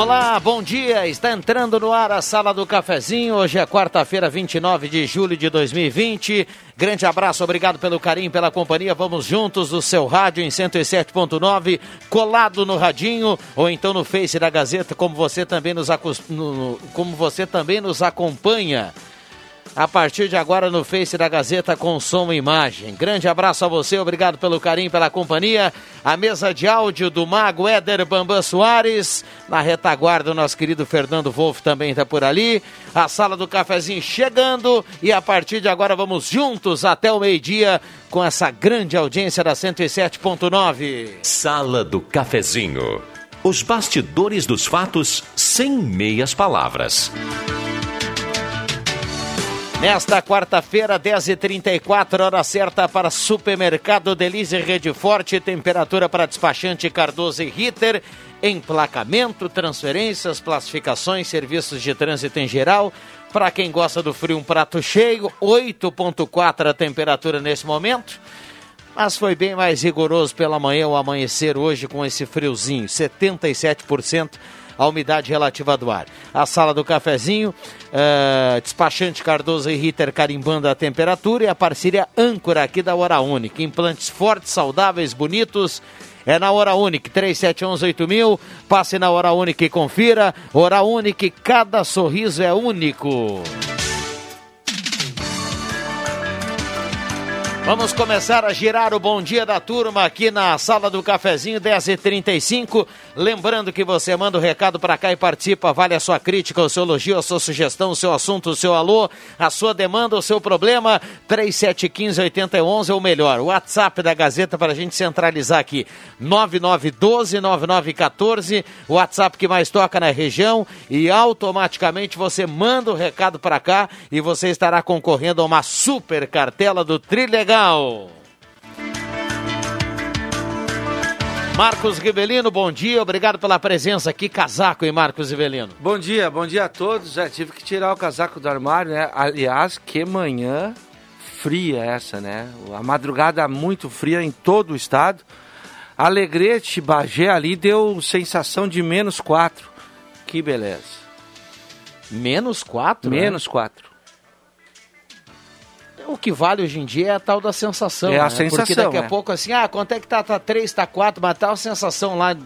Olá, bom dia. Está entrando no ar a Sala do Cafezinho. Hoje é quarta-feira, 29 de julho de 2020. Grande abraço, obrigado pelo carinho, pela companhia. Vamos juntos no seu rádio em 107.9, colado no radinho ou então no Face da Gazeta, como você também nos, no, como você também nos acompanha a partir de agora no Face da Gazeta com som e imagem. Grande abraço a você, obrigado pelo carinho, pela companhia. A mesa de áudio do Mago Éder Bambam Soares. Na retaguarda, o nosso querido Fernando Wolff também está por ali. A sala do cafezinho chegando e a partir de agora vamos juntos até o meio-dia com essa grande audiência da 107.9. Sala do cafezinho. Os bastidores dos fatos sem meias palavras. Nesta quarta-feira, 10h34, hora certa para Supermercado Delize Rede Forte, temperatura para despachante Cardoso e Ritter, emplacamento, transferências, classificações, serviços de trânsito em geral. Para quem gosta do frio, um prato cheio, 8,4 a temperatura nesse momento. Mas foi bem mais rigoroso pela manhã, o amanhecer hoje com esse friozinho, 77% a umidade relativa do ar. A sala do cafezinho, uh, despachante Cardoso e Ritter carimbando a temperatura e a parceria âncora aqui da Hora Única. Implantes fortes, saudáveis, bonitos. É na Hora Única, 37118000. Passe na Hora e confira. Hora cada sorriso é único. Vamos começar a girar o bom dia da turma aqui na sala do cafezinho 10h35. Lembrando que você manda o um recado para cá e participa. Vale a sua crítica, o seu elogio, a sua sugestão, o seu assunto, o seu alô, a sua demanda, o seu problema. 3715-8011 ou melhor, o WhatsApp da Gazeta para a gente centralizar aqui. 9912-9914, o WhatsApp que mais toca na região. E automaticamente você manda o um recado para cá e você estará concorrendo a uma super cartela do Trilegal Marcos Rivelino, bom dia, obrigado pela presença aqui. Casaco, hein, Marcos Rivelino? Bom dia, bom dia a todos. Já tive que tirar o casaco do armário, né? Aliás, que manhã fria essa, né? A madrugada muito fria em todo o estado. Alegrete, Bagé ali deu sensação de menos 4. Que beleza. Menos 4? Menos 4 o que vale hoje em dia é a tal da sensação. É a né? sensação. Porque daqui a é. pouco, assim, ah, quanto é que tá? Tá 3, tá 4, mas tal tá sensação lá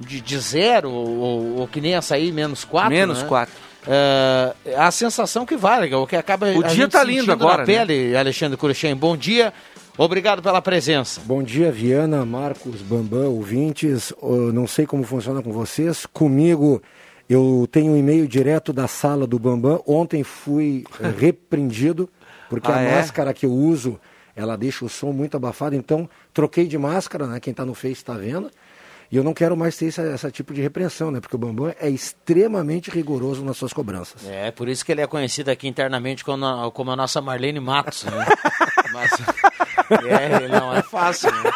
de, de zero, ou, ou, que nem essa aí, menos 4. Menos né? 4. É, a sensação que vale, o que acaba. O dia tá lindo agora. Na pele, né? Alexandre Cruxem, bom dia. Obrigado pela presença. Bom dia, Viana, Marcos, Bambam, ouvintes. Eu não sei como funciona com vocês. Comigo, eu tenho um e-mail direto da sala do Bambam. Ontem fui repreendido porque ah, a é? máscara que eu uso, ela deixa o som muito abafado, então troquei de máscara, né? Quem está no Face está vendo. E eu não quero mais ter esse, esse, tipo de repreensão, né? Porque o Bambam é extremamente rigoroso nas suas cobranças. É, por isso que ele é conhecido aqui internamente como a, como a nossa Marlene Matos, né? Mas, é, não é fácil, né?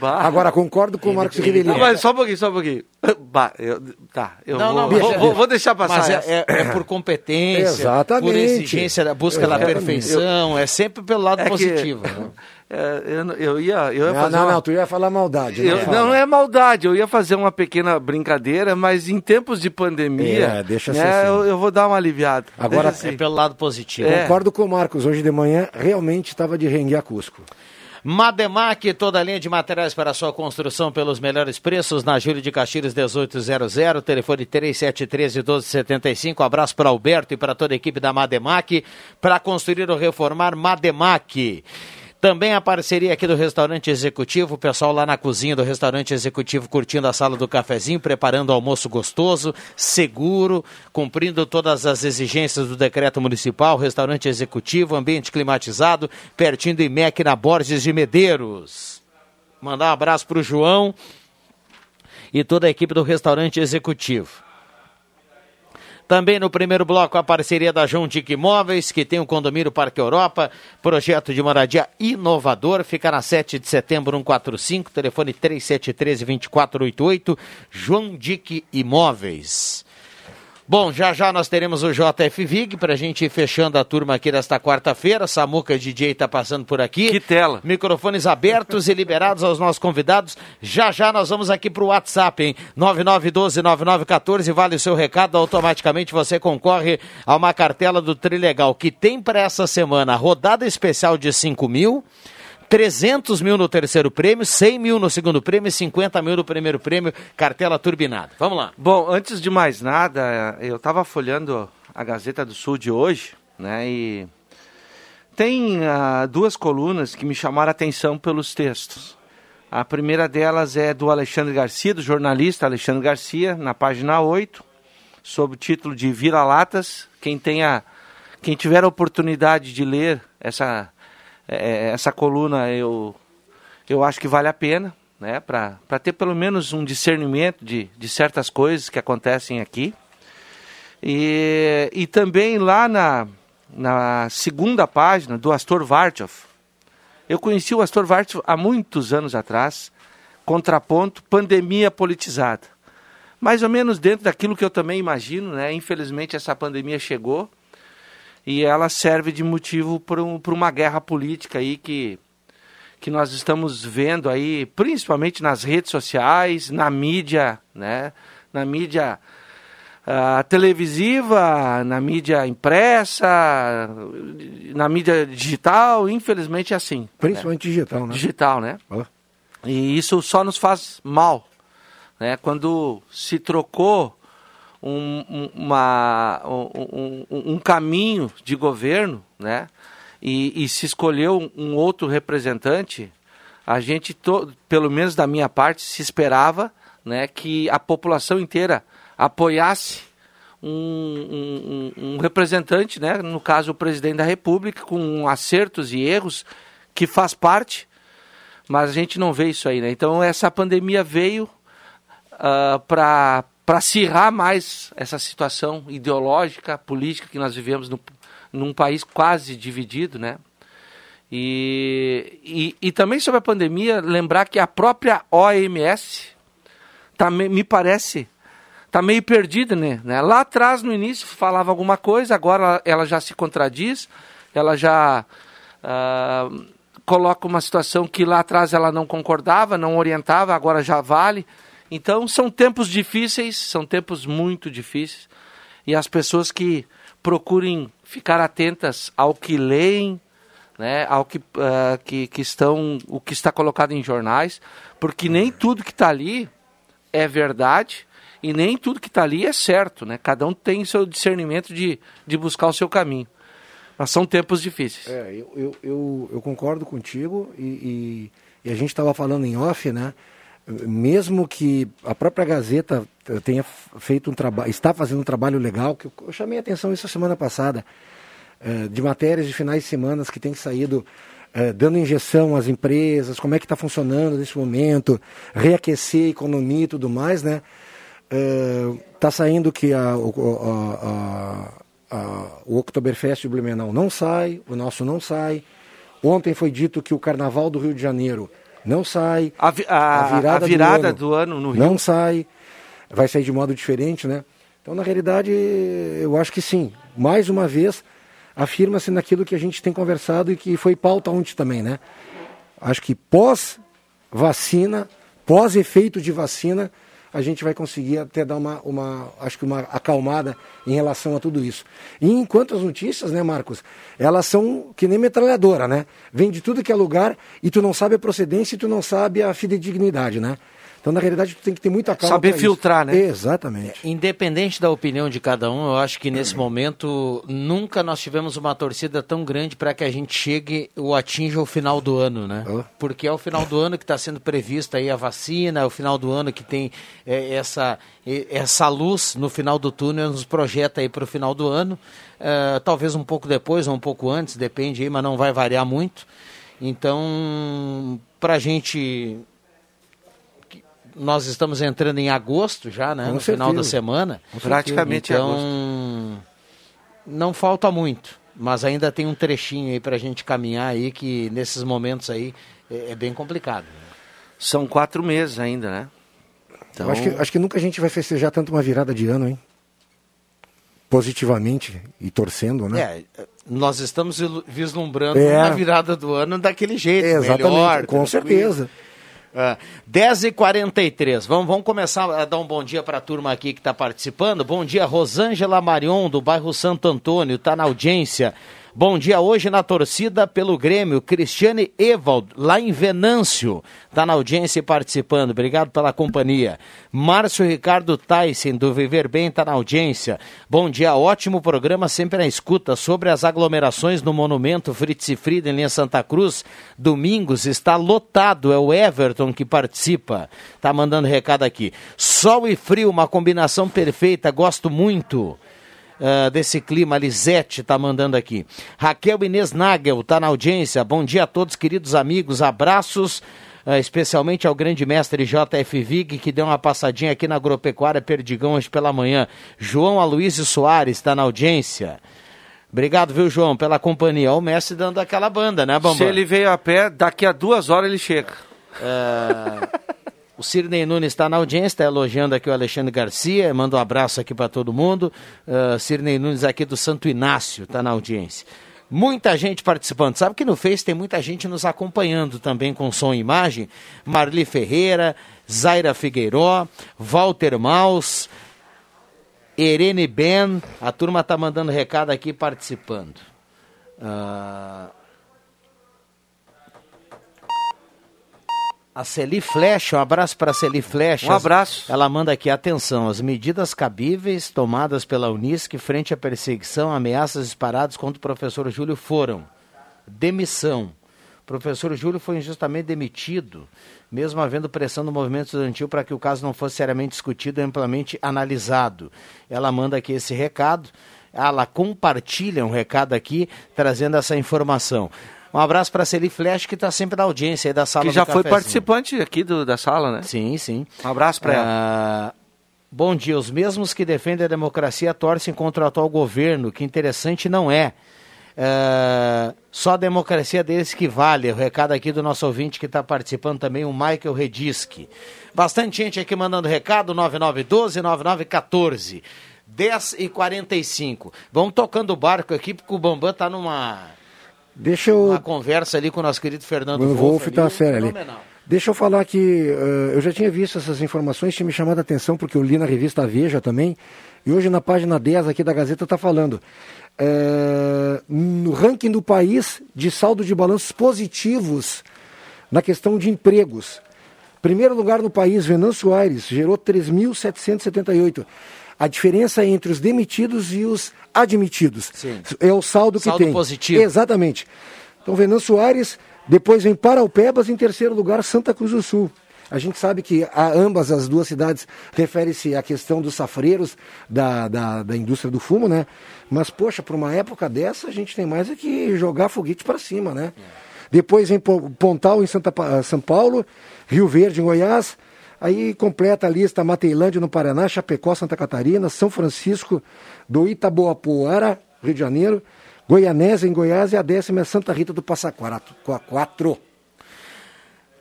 Bah. Agora, concordo com o Marcos Rivelino. Mas só um pouquinho, só um pouquinho. Bah, eu, tá, eu não, vou, não, vou, vou, vou, deixar passar. Mas é, é, é, por competência, Exatamente. por exigência da busca Exatamente. da perfeição, eu, é sempre pelo lado é positivo. Que, né? É, eu, eu, ia, eu ia não, fazer. Não, uma... não, tu ia falar maldade. Né? Eu, não, é maldade, eu ia fazer uma pequena brincadeira, mas em tempos de pandemia, é, deixa né, assim. eu, eu, vou dar uma aliviada. Agora, assim. é pelo lado positivo. Concordo com o Marcos, hoje de manhã realmente estava de rengue a Cusco. Mademac, toda a linha de materiais para sua construção pelos melhores preços, na Júlio de Castilhos 1800, telefone 3713 1275. Abraço para Alberto e para toda a equipe da Mademac, para construir ou reformar Mademac. Também a parceria aqui do restaurante executivo, o pessoal lá na cozinha do restaurante executivo curtindo a sala do cafezinho, preparando almoço gostoso, seguro, cumprindo todas as exigências do decreto municipal, restaurante executivo, ambiente climatizado, pertinho do IMEC na Borges de Medeiros. Mandar um abraço para o João e toda a equipe do restaurante executivo. Também no primeiro bloco, a parceria da João Dick Imóveis, que tem o condomínio Parque Europa, projeto de moradia inovador, fica na 7 de setembro 145, telefone 3713-2488, João Dick Imóveis. Bom, já já nós teremos o JF Vig para a gente ir fechando a turma aqui desta quarta-feira. Samuca DJ está passando por aqui. Que tela. Microfones abertos e liberados aos nossos convidados. Já já nós vamos aqui para o WhatsApp, hein? 9912-9914. Vale o seu recado, automaticamente você concorre a uma cartela do Trilegal que tem para essa semana rodada especial de 5 mil. 300 mil no terceiro prêmio, 100 mil no segundo prêmio e 50 mil no primeiro prêmio, cartela turbinada. Vamos lá. Bom, antes de mais nada, eu estava folhando a Gazeta do Sul de hoje, né, e tem uh, duas colunas que me chamaram a atenção pelos textos. A primeira delas é do Alexandre Garcia, do jornalista Alexandre Garcia, na página 8, sob o título de Vira-Latas. Quem tenha, quem tiver a oportunidade de ler essa é, essa coluna eu, eu acho que vale a pena, né, para ter pelo menos um discernimento de, de certas coisas que acontecem aqui. E, e também lá na, na segunda página do Astor Vartov, eu conheci o Astor Vartov há muitos anos atrás, contraponto pandemia politizada. Mais ou menos dentro daquilo que eu também imagino, né? Infelizmente essa pandemia chegou e ela serve de motivo para um, uma guerra política aí que, que nós estamos vendo aí, principalmente nas redes sociais, na mídia, né? Na mídia uh, televisiva, na mídia impressa, na mídia digital, infelizmente é assim. Né? Principalmente né? digital, né? Digital, né? Oh. E isso só nos faz mal, né? Quando se trocou um, uma, um, um, caminho de governo, né? E, e, se escolheu um outro representante, a gente, to, pelo menos da minha parte, se esperava né, que a população inteira apoiasse um, um, um, representante, né, no caso o presidente da República, com acertos e erros, que faz parte, mas a gente não vê isso aí. Né? Então essa pandemia veio uh, para para acirrar mais essa situação ideológica, política que nós vivemos no, num país quase dividido, né? E, e, e, também sobre a pandemia, lembrar que a própria OMS tá, me parece tá meio perdida, né? Lá atrás, no início, falava alguma coisa, agora ela já se contradiz, ela já uh, coloca uma situação que lá atrás ela não concordava, não orientava, agora já vale. Então são tempos difíceis, são tempos muito difíceis, e as pessoas que procurem ficar atentas ao que leem, né, ao que, uh, que, que estão, o que está colocado em jornais, porque nem tudo que está ali é verdade e nem tudo que está ali é certo, né? Cada um tem seu discernimento de, de buscar o seu caminho. Mas são tempos difíceis. É, eu, eu, eu, eu concordo contigo e, e, e a gente estava falando em off, né? Mesmo que a própria Gazeta tenha feito um trabalho, está fazendo um trabalho legal, que eu, chamei a atenção isso semana passada, é, de matérias de finais de semana que tem saído é, dando injeção às empresas, como é que está funcionando nesse momento, reaquecer a economia e tudo mais, né? Está é, saindo que a, a, a, o Oktoberfest Blumenau não sai, o nosso não sai. Ontem foi dito que o Carnaval do Rio de Janeiro não sai. A, vi, a, a virada, a virada do, ano, do, ano, no Rio. Não sai. Vai sair de modo diferente, né? Então, na realidade, eu acho que sim. Mais uma vez, afirma-se naquilo que a gente tem conversado e que foi pauta ontem também, né? Acho que pós-vacina, pós-efeito de vacina, a gente vai conseguir até dar uma, uma, acho que uma acalmada em relação a tudo isso. E enquanto as notícias, né, Marcos, elas são que nem metralhadora, né? Vem de tudo que é lugar e tu não sabe a procedência e tu não sabe a fidedignidade, né? Então, na realidade, tu tem que ter muita calma. Saber filtrar, isso. né? Exatamente. Independente da opinião de cada um, eu acho que nesse momento nunca nós tivemos uma torcida tão grande para que a gente chegue ou atinja o final do ano, né? Oh. Porque é o final do ano que está sendo prevista aí a vacina, é o final do ano que tem é, essa, é, essa luz no final do túnel, nos projeta aí para o final do ano. É, talvez um pouco depois ou um pouco antes, depende aí, mas não vai variar muito. Então, para a gente nós estamos entrando em agosto já, né? Com no certeza. final da semana. Praticamente então, agosto. não falta muito, mas ainda tem um trechinho aí pra gente caminhar aí que nesses momentos aí é, é bem complicado. São quatro meses ainda, né? Então, acho, que, acho que nunca a gente vai festejar tanto uma virada de ano, hein? Positivamente e torcendo, né? É, nós estamos vislumbrando É. uma virada do ano daquele jeito, Exatamente, melhor. com tranquilo. certeza. É, 10h43. Vamos, vamos começar a dar um bom dia para a turma aqui que está participando. Bom dia, Rosângela Marion, do bairro Santo Antônio, está na audiência. Bom dia hoje na torcida pelo Grêmio, Cristiane Evald, lá em Venâncio, está na audiência e participando. Obrigado pela companhia. Márcio Ricardo Tyson, do Viver Bem, está na audiência. Bom dia, ótimo programa, sempre na escuta. Sobre as aglomerações no Monumento Fritz e Frida, em linha Santa Cruz, domingos está lotado. É o Everton que participa. Tá mandando recado aqui. Sol e frio, uma combinação perfeita, gosto muito. Ah, desse clima, Lisete tá mandando aqui. Raquel Inês Nagel tá na audiência. Bom dia a todos, queridos amigos. Abraços, ah, especialmente ao grande mestre JF Vig, que deu uma passadinha aqui na Agropecuária Perdigão hoje pela manhã. João Aloysio Soares está na audiência. Obrigado, viu, João, pela companhia. Ó, O mestre dando aquela banda, né, Bambam? se ele veio a pé, daqui a duas horas ele chega. O Cirnei Nunes está na audiência, está elogiando aqui o Alexandre Garcia, manda um abraço aqui para todo mundo. Uh, Cirnei Nunes aqui do Santo Inácio está na audiência. Muita gente participando. Sabe que no Face tem muita gente nos acompanhando também com som e imagem. Marli Ferreira, Zaira Figueiró, Walter Maus, Irene Ben. A turma está mandando recado aqui participando. Ah, A Celi Flecha, um abraço para a Celi Flecha. Um abraço. Ela manda aqui, atenção, as medidas cabíveis tomadas pela Unisc frente à perseguição, ameaças disparadas contra o professor Júlio foram demissão. O professor Júlio foi injustamente demitido, mesmo havendo pressão do movimento estudantil para que o caso não fosse seriamente discutido e amplamente analisado. Ela manda aqui esse recado, ela compartilha um recado aqui, trazendo essa informação. Um abraço para Celi Flecha, que está sempre na audiência aí da sala Que já foi participante aqui do- da sala, né? Sim, sim. Um abraço para ela. Ah, bom dia. Os mesmos que defendem a democracia torcem contra o atual governo, que interessante não é. Ah, só a democracia deles que vale. O recado aqui do nosso ouvinte que está participando também, o Michael Redisky. Bastante gente aqui mandando recado, 9912-9914. 10 e 45. Vamos tocando o barco aqui, porque o Bambam está numa, Deixa eu. numa conversa ali com o nosso querido Fernando O Wolf ali, tá sério ali. Deixa eu falar que eh, eu já tinha visto essas informações, tinha me chamado a atenção porque eu li na revista Veja também, e hoje na página 10 aqui da Gazeta está falando. eh, no ranking do país de saldo de balanços positivos na questão de empregos. Primeiro lugar no país, Venâncio Aires, gerou 3.778. A diferença entre os demitidos e os admitidos. Sim. É o saldo que Saldo tem. positivo. Exatamente. Então, Venâncio Aires, depois vem Paraupebas, em terceiro lugar, Santa Cruz do Sul. A gente sabe que a ambas as duas cidades refere-se à questão dos safreiros da, da, da indústria do fumo, né? Mas, poxa, para uma época dessa, a gente tem mais é que jogar foguete para cima, né? Depois vem Po- Pontal, em Santa, São Paulo, Rio Verde, em Goiás. Aí completa a lista Mateilândia, no Paraná, Chapecó, Santa Catarina, São Francisco, do Itaboapoara, Rio de Janeiro, Goianésia, em Goiás, e a décima é Santa Rita do Passa Quatro.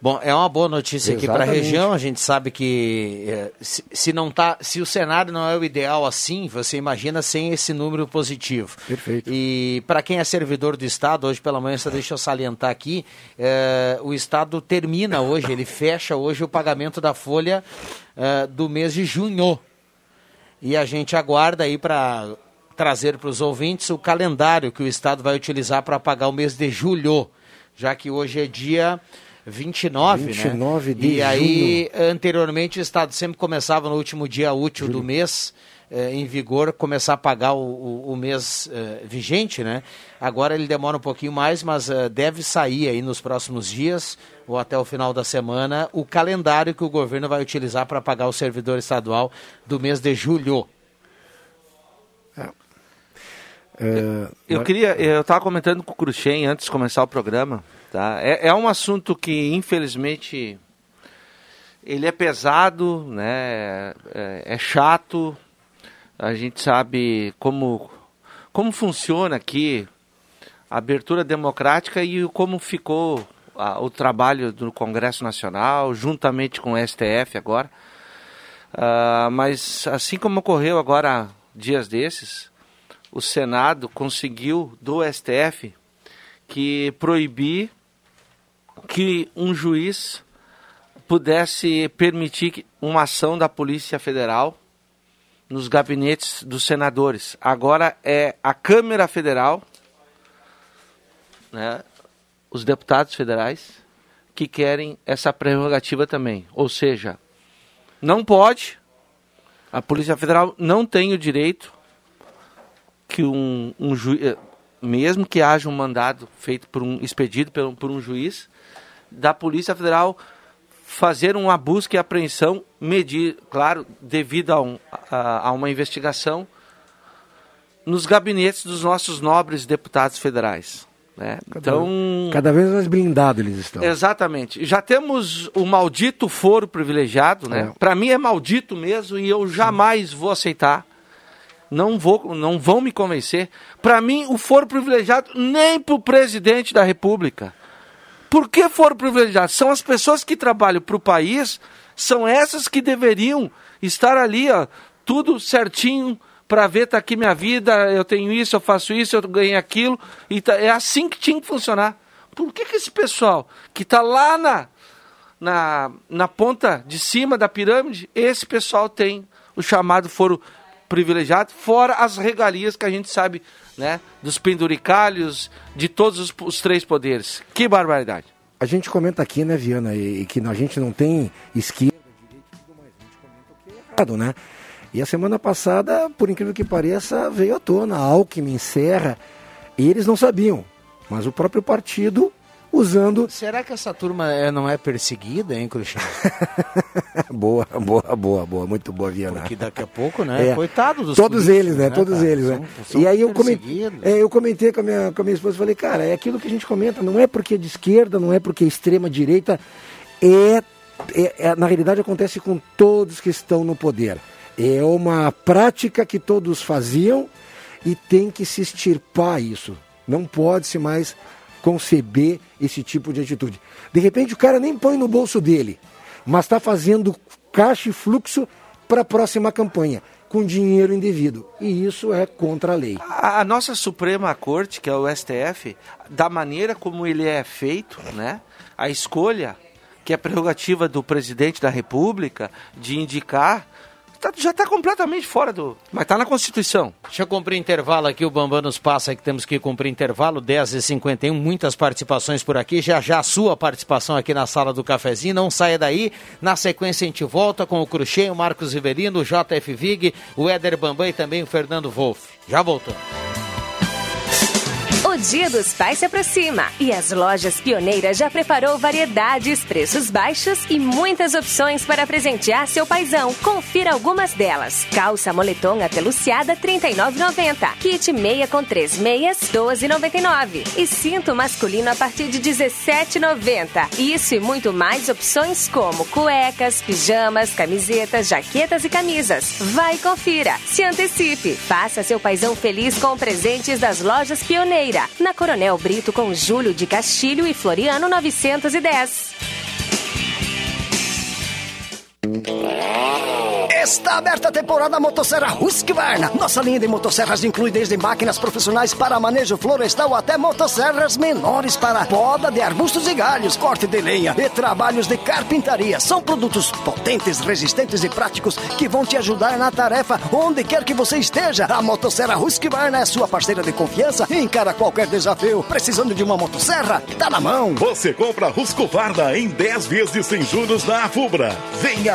Bom, é uma boa notícia aqui para a Exatamente. região. A gente sabe que eh, se, se não tá, se o cenário não é o ideal assim, você imagina sem esse número positivo. Perfeito. E para quem é servidor do Estado, hoje pela manhã, só deixa eu salientar aqui, eh, o Estado termina hoje, ele fecha hoje o pagamento da folha eh, do mês de junho. E a gente aguarda aí para trazer para os ouvintes o calendário que o Estado vai utilizar para pagar o mês de julho, já que hoje é dia 29, 29 né? de E aí, anteriormente, o Estado sempre começava no último dia útil Julho. do mês, eh, em vigor, começar a pagar o, o, o mês eh, vigente, né? Agora ele demora um pouquinho mais, mas eh, deve sair aí nos próximos dias ou até o final da semana o calendário que o governo vai utilizar para pagar o servidor estadual do mês de julho. É, Eu queria, eu estava comentando com o Cruxem antes de começar o programa, tá? É, é um assunto que infelizmente ele é pesado, né? É, é chato. A gente sabe como como funciona aqui a abertura democrática e como ficou a- o trabalho do Congresso Nacional, juntamente com o STF agora. Ah, mas assim como ocorreu agora dias desses, o Senado conseguiu do STF que proibir que um juiz pudesse permitir uma ação da Polícia Federal nos gabinetes dos senadores. Agora é a Câmara Federal, né, os deputados federais, que querem essa prerrogativa também. Ou seja, não pode, a Polícia Federal não tem o direito que um, um juiz, mesmo que haja um mandado feito por um, expedido por um, por um juiz, da Polícia Federal fazer uma busca e apreensão, medir, claro, devido a, um, a, a uma investigação, nos gabinetes dos nossos nobres deputados federais. Né? Então, Cada vez mais blindados eles estão. Exatamente. Já temos o maldito foro privilegiado, né? É. Para mim é maldito mesmo e eu jamais vou aceitar. Não vou, não vão me convencer. Para mim o foro privilegiado nem para o presidente da República. Por que foro privilegiado? São as pessoas que trabalham para o país, são essas que deveriam estar ali, ó, tudo certinho para ver tá aqui minha vida, eu tenho isso, eu faço isso, eu ganhei aquilo, e tá- é assim que tinha que funcionar. Por que, que esse pessoal que está lá na, na, na ponta de cima da pirâmide, esse pessoal tem o chamado foro privilegiado, fora as regalias que a gente sabe, né, dos penduricalhos, de todos os, os três poderes. Que barbaridade. A gente comenta aqui, né, Viana, e, e que a gente não tem esquerda, direita e tudo mais. A gente comenta o que é errado, né? E a semana passada, por incrível que pareça, veio à tona. Alckmin, Serra, e eles não sabiam. Mas o próprio partido usando. Será que essa turma é, não é perseguida, hein, Cristiano? boa, boa, boa, boa, muito boa, Viana. Porque daqui a pouco, né? É. Coitado dos Todos eles, né? Todos cara? eles, né? São- são e aí eu comentei, é, eu comentei com a minha, com a minha esposa, falei, cara, é aquilo que a gente comenta, não é porque é de esquerda, não é porque é extrema direita, é, é- é- na realidade acontece com todos que estão no poder. É uma prática que todos faziam e tem que se extirpar isso. Não pode-se mais conceber esse tipo de atitude. De repente o cara nem põe no bolso dele, mas está fazendo caixa e fluxo para a próxima campanha, com dinheiro indevido. E isso é contra a lei. A, a nossa Suprema Corte, que é o STF, da maneira como ele é feito, né? A escolha, que é prerrogativa do presidente da República, de indicar, tá- já está completamente fora do. Mas está na Constituição. Deixa eu cumprir intervalo aqui, o Bambam nos passa que temos que cumprir intervalo, 10h51, muitas participações por aqui, já já a sua participação aqui na sala do cafezinho, não saia daí, na sequência a gente volta com o Cruxem, o Marcos Riverino, o JF Vig, o Éder Bambam e também o Fernando Wolff. Já voltamos. O Dia dos Pais se aproxima e as lojas pioneiras já preparou variedades, preços baixos e muitas opções para presentear seu paizão. Confira algumas delas. Calça moletom apeluciada R$ 39,90. Kit meia com três meias R$ 12,99. E cinto masculino a partir de R$ 17,90. Isso e muito mais opções como cuecas, pijamas, camisetas, jaquetas e camisas. Vai confira. Se antecipe. Faça seu paizão feliz com presentes das lojas Pioneira. Na Coronel Brito com Júlio de Castilho e Floriano 910. Está aberta a temporada Motosserra Husqvarna. Nossa linha de motosserras inclui desde máquinas profissionais para manejo florestal até motosserras menores para poda de arbustos e galhos, corte de lenha e trabalhos de carpintaria. São produtos potentes, resistentes e práticos que vão te ajudar na tarefa onde quer que você esteja. A Motosserra Husqvarna é sua parceira de confiança e encara qualquer desafio. Precisando de uma motosserra? Tá na mão. Você compra Husqvarna em 10 vezes sem juros na Afubra. Venha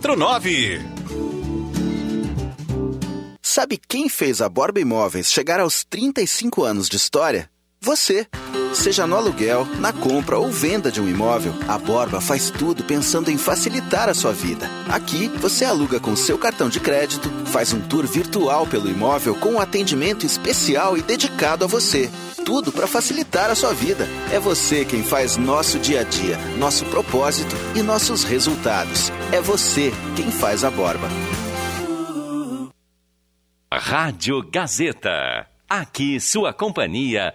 9662 7849. Sabe quem fez a Borba Imóveis chegar aos 35 anos de história? Você. Seja no aluguel, na compra ou venda de um imóvel, a Borba faz tudo pensando em facilitar a sua vida. Aqui, você aluga com seu cartão de crédito, faz um tour virtual pelo imóvel com um atendimento especial e dedicado a você. Tudo para facilitar a sua vida. É você quem faz nosso dia a dia, nosso propósito e nossos resultados. É você quem faz a Borba. Rádio Gazeta. Aqui sua companhia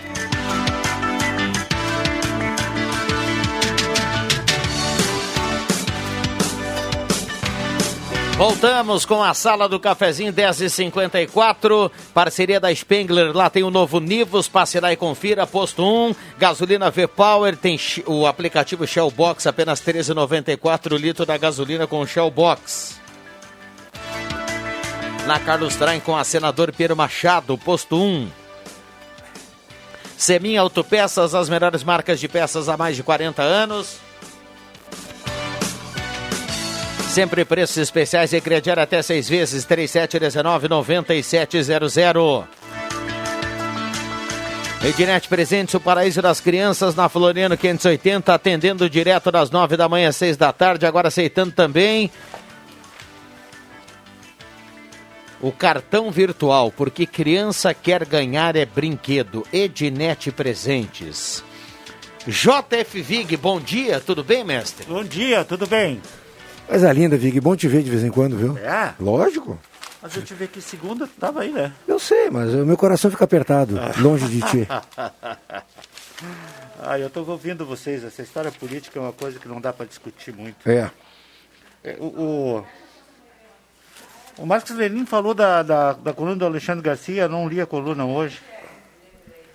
Voltamos com a sala do cafezinho 10h54, parceria da Spengler. Lá tem o novo Nivus, passe lá e confira. Posto 1, gasolina V-Power, tem o aplicativo Shell Box, apenas R$ 13,94 litro da gasolina com Shell Box. Na Carlos Traem com a senador Piero Machado, posto 1. Semin Autopeças, as melhores marcas de peças há mais de 40 anos. Sempre preços especiais e crediário até seis vezes, 3719-9700. Ednet Presentes, o paraíso das crianças, na Floriano 580, atendendo direto das nove da manhã às seis da tarde, agora aceitando também o cartão virtual, porque criança quer ganhar é brinquedo. Ednet Presentes. JF Vig, bom dia, tudo bem, mestre? Bom dia, tudo bem? Coisa linda, Vig. Bom te ver de vez em quando, viu? É? Lógico. Mas eu te vi aqui segunda, tava aí, né? Eu sei, mas o meu coração fica apertado, longe de ti. ah, eu tô ouvindo vocês. Essa história política é uma coisa que não dá para discutir muito. É. é o, o, o Marcos Lenin falou da, da, da coluna do Alexandre Garcia, eu não li a coluna hoje.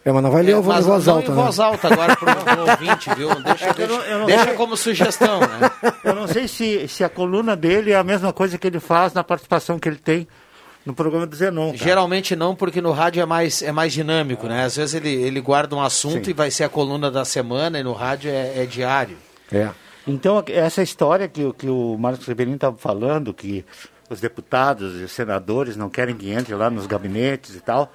É, mas não vai ler é, em voz alta, em voz né? alta agora pro, pro ouvinte, viu? Deixa, deixa, eu não, eu não deixa como sugestão, né? Eu não sei se, se a coluna dele é a mesma coisa que ele faz na participação que ele tem no programa do Zenon. Cara. Geralmente não, porque no rádio é mais, é mais dinâmico, né? Às vezes ele, ele guarda um assunto Sim. e vai ser a coluna da semana, e no rádio é, é diário. É. Então, essa história que, que o Marcos Ribeirinho estava falando, que os deputados e os senadores não querem que entre lá nos gabinetes e tal,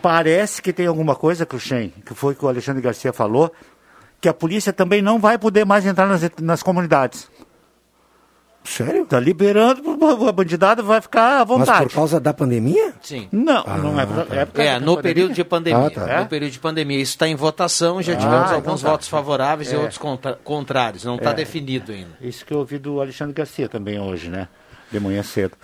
Parece que tem alguma coisa, Cruxem, que foi o que o Alexandre Garcia falou, que a polícia também não vai poder mais entrar nas, nas comunidades. Sério? Tá liberando, a bandidada vai ficar à vontade. Mas por causa da pandemia? Sim. Não, ah, não é, tá. é, é, é no pandemia. período de pandemia. Ah, tá. No período de pandemia. Isso está em votação, já ah, tivemos então alguns tá. votos favoráveis é. e outros contra, contrários. Não está é. definido ainda. Isso que eu ouvi do Alexandre Garcia também hoje, né? De manhã cedo.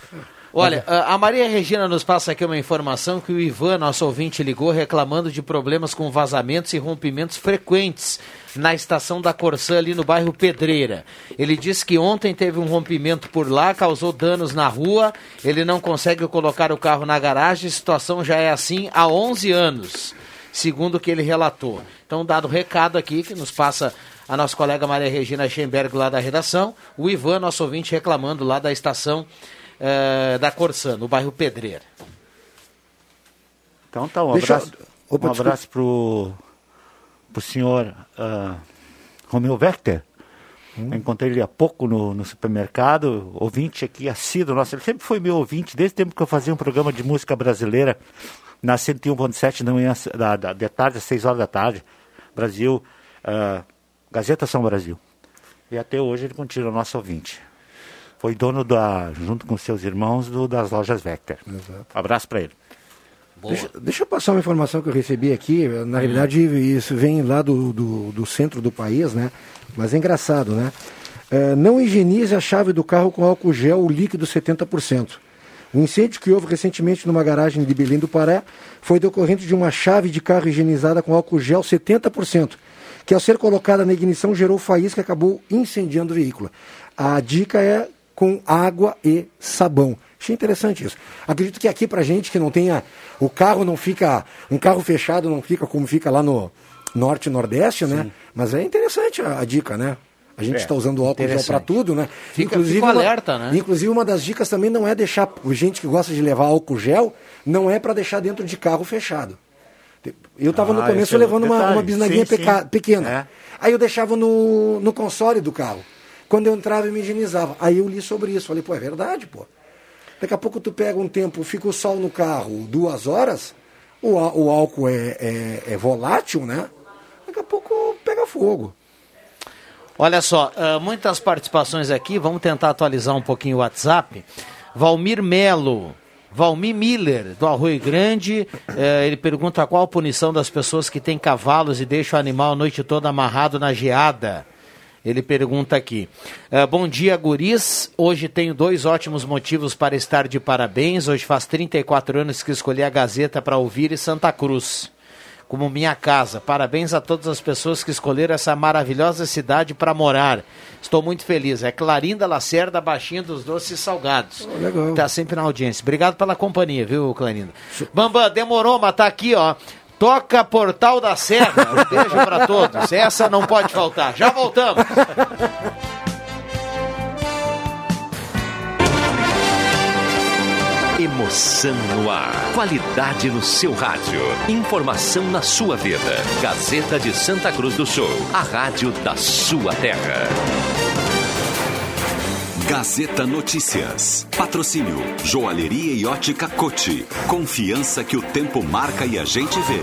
Olha, a Maria Regina nos passa aqui uma informação que o Ivan, nosso ouvinte, ligou reclamando de problemas com vazamentos e rompimentos frequentes na estação da Corsã, ali no bairro Pedreira. Ele disse que ontem teve um rompimento por lá, causou danos na rua, ele não consegue colocar o carro na garagem, a situação já é assim há 11 anos. segundo o que ele relatou. Então, dado o recado aqui, que nos passa a nossa colega Maria Regina Schemberg lá da redação, o Ivan, nosso ouvinte, reclamando lá da estação eh, da Corsã, no bairro Pedreira. Então tá, um Deixa abraço, eu- Opa, um abraço pro, pro senhor ah, Romeu Vector. Hum. Eu encontrei ele há pouco no, no supermercado, ouvinte aqui assíduo. Nossa, ele sempre foi meu ouvinte, desde o tempo que eu fazia um programa de música brasileira na 101.7 da manhã, da, da, de tarde, às 6 horas da tarde. Brasil, ah, Gazeta São Brasil. E até hoje ele continua nosso ouvinte. Foi dono, da, junto com seus irmãos, do, das lojas Vector. Abraço para ele. Deixa, deixa eu passar uma informação que eu recebi aqui. Na realidade, isso vem lá do, do, do centro do país, né? Mas é engraçado, né? É, não higienize a chave do carro com álcool gel líquido 70%. O incêndio que houve recentemente numa garagem de Belém do Pará foi decorrente de uma chave de carro higienizada com álcool gel 70%, que ao ser colocada na ignição gerou faísca e acabou incendiando o veículo. A dica é com água e sabão. Achei interessante isso. Acredito que aqui pra gente que não tenha. O carro não fica. Um carro fechado não fica como fica lá no norte e nordeste, né? Mas é interessante a, a dica, né? A gente É, está usando álcool gel para tudo, né? Fica- fica uma- alerta, né? Inclusive, uma das dicas também não é deixar. Gente que gosta de levar álcool gel, não é para deixar dentro de carro fechado. Eu estava no Ah, começo esse é levando uma, detalhe. uma bisnaguinha Sim, sim. pequena. É. Aí eu deixava no, no console do carro. Quando eu entrava, eu me higienizava. Aí eu li sobre isso. Falei, pô, é verdade, pô. Daqui a pouco tu pega um tempo, fica o sol no carro duas horas, o, o álcool é, é- é volátil, né? Daqui a pouco pega fogo. Olha só, ah, muitas participações aqui, vamos tentar atualizar um pouquinho o WhatsApp. Valmir Melo, Valmir Miller, do Arroio Grande, eh, ele pergunta qual a punição das pessoas que têm cavalos e deixam o animal a noite toda amarrado na geada. Ele pergunta aqui. eh, bom dia, guris. Hoje tenho dois ótimos motivos para estar de parabéns. Hoje faz 34 anos que escolhi a Gazeta para ouvir e Santa Cruz como minha casa. Parabéns a todas as pessoas que escolheram essa maravilhosa cidade para morar. Estou muito feliz. É Clarinda Lacerda, baixinha dos doces salgados. legal. Tá sempre na audiência. Obrigado pela companhia, viu, Clarinda? Bambam, demorou, mas tá aqui, ó. Toca Portal da Serra. Um beijo para todos. Essa não pode faltar. Já voltamos. Emoção no ar. Qualidade no seu rádio. Informação na sua vida. Gazeta de Santa Cruz do Sul. A rádio da sua terra. Gazeta Notícias. Patrocínio Joalheria e Ótica Cote. Confiança que o tempo marca e a gente vê.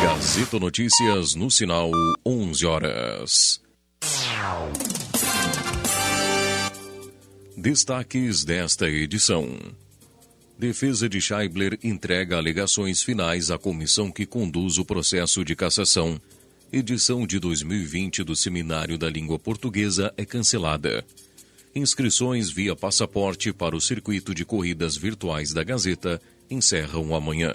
Gazeta Notícias no sinal 11 horas. Destaques desta edição. Defesa de Scheibler entrega alegações finais à comissão que conduz o processo de cassação. Edição de 2020 do Seminário da Língua Portuguesa é cancelada. Inscrições via passaporte para o circuito de corridas virtuais da Gazeta encerram amanhã.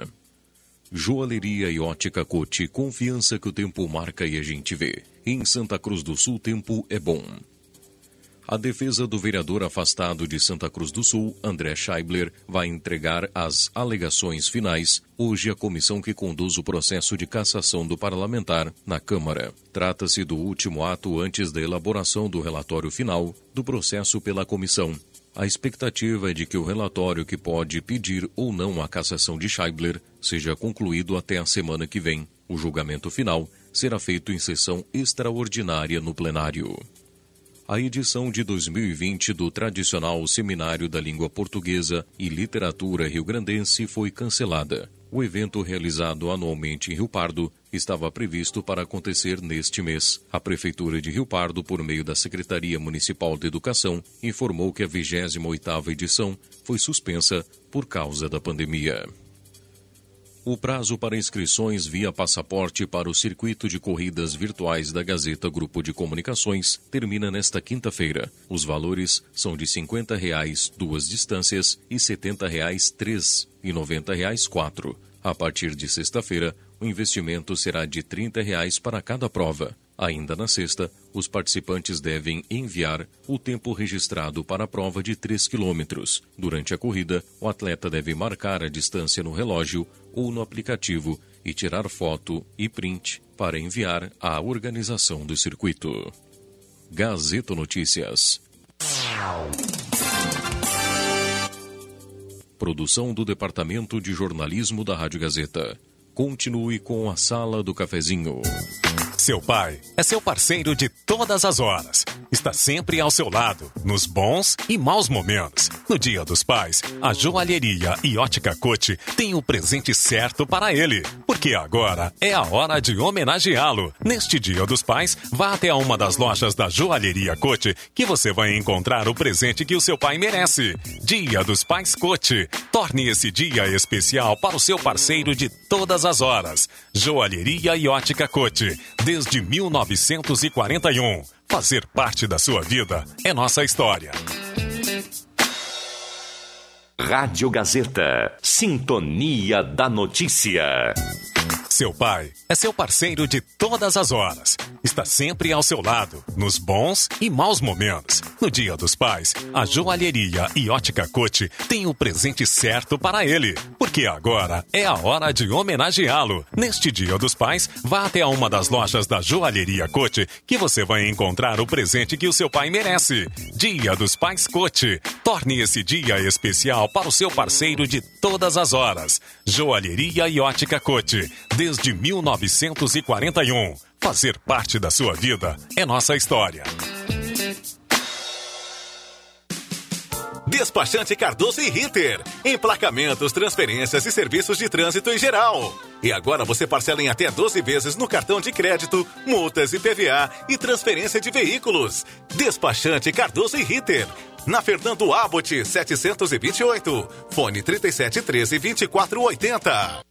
Joalheria e ótica Cote, confiança que o tempo marca e a gente vê. Em Santa Cruz do Sul, tempo é bom. A defesa do vereador afastado de Santa Cruz do Sul, André Scheibler, vai entregar as alegações finais hoje à comissão que conduz o processo de cassação do parlamentar na Câmara. Trata-se do último ato antes da elaboração do relatório final do processo pela comissão. A expectativa é de que o relatório que pode pedir ou não a cassação de Scheibler seja concluído até a semana que vem. O julgamento final será feito em sessão extraordinária no plenário. A edição de 2020 do tradicional Seminário da Língua Portuguesa e Literatura Rio-Grandense foi cancelada. O evento, realizado anualmente em Rio Pardo, estava previsto para acontecer neste mês. A Prefeitura de Rio Pardo, por meio da Secretaria Municipal de Educação, informou que a 28ª edição foi suspensa por causa da pandemia. O prazo para inscrições via passaporte para o circuito de corridas virtuais da Gazeta Grupo de Comunicações termina nesta quinta-feira. Os valores são de 50 reais duas distâncias e 70 reais três e 90 reais quatro. A partir de sexta-feira, o investimento será de 30 reais para cada prova. Ainda na sexta, os participantes devem enviar o tempo registrado para a prova de 3 quilômetros. Durante a corrida, o atleta deve marcar a distância no relógio ou no aplicativo e tirar foto e print para enviar à organização do circuito. Gazeta Notícias. Produção do Departamento de Jornalismo da Rádio Gazeta. Continue com a Sala do Cafezinho. Seu pai é seu parceiro de todas as horas. Está sempre ao seu lado, nos bons e maus momentos. No Dia dos Pais, a Joalheria e Ótica Cote tem o presente certo para ele. Porque agora é a hora de homenageá-lo. Neste Dia dos Pais, vá até uma das lojas da Joalheria Cote que você vai encontrar o presente que o seu pai merece. Dia dos Pais Cote. Torne esse dia especial para o seu parceiro de todas as horas. Joalheria e Ótica Cote desde 1941. Fazer parte da sua vida é nossa história. Rádio Gazeta. Sintonia da Notícia. Seu pai é seu parceiro de todas as horas. Está sempre ao seu lado, nos bons e maus momentos. No Dia dos Pais, a Joalheria e Ótica Cote tem o presente certo para ele. Porque agora é a hora de homenageá-lo. Neste Dia dos Pais, vá até uma das lojas da Joalheria Cote que você vai encontrar o presente que o seu pai merece. Dia dos Pais Cote. Torne esse dia especial para o seu parceiro de todas as horas. Joalheria e Ótica Cote desde 1941. Fazer parte da sua vida é nossa história. Despachante Cardoso e Ritter. Emplacamentos, transferências e serviços de trânsito em geral. E agora você parcela em até 12 vezes no cartão de crédito, multas, IPVA e transferência de veículos. Despachante Cardoso e Ritter. Na Fernando Abbott, 728. Fone 3713 2480.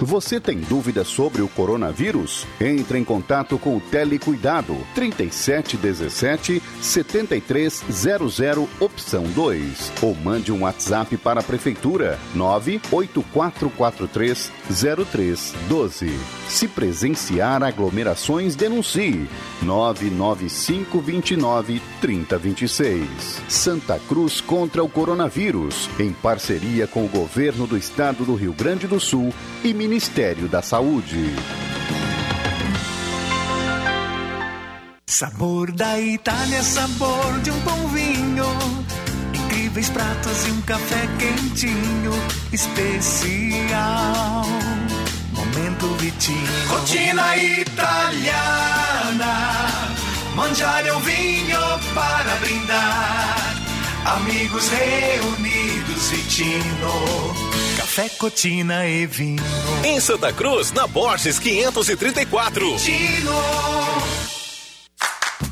Você tem dúvidas sobre o coronavírus? Entre em contato com o Telecuidado 3717 7300 opção 2 ou mande um WhatsApp para a prefeitura 98443 0312. Se presenciar aglomerações, denuncie 99529 3026. Santa Cruz contra o coronavírus, em parceria com o governo do estado do Rio Grande do Sul e Ministério da Saúde. Sabor da Itália, sabor de um bom vinho. Incríveis pratos e um café quentinho, especial. Momento Vitinho. Rotina italiana. Mangiare um vinho para brindar. Amigos reunidos, Vitino. Café, cotina e vinho. Em Santa Cruz, na Borges 534.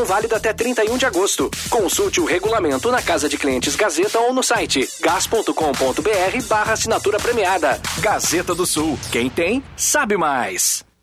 válida até 31 de agosto. Consulte o regulamento na Casa de Clientes Gazeta ou no site gas.com.br barra assinatura premiada. Gazeta do Sul. Quem tem, sabe mais.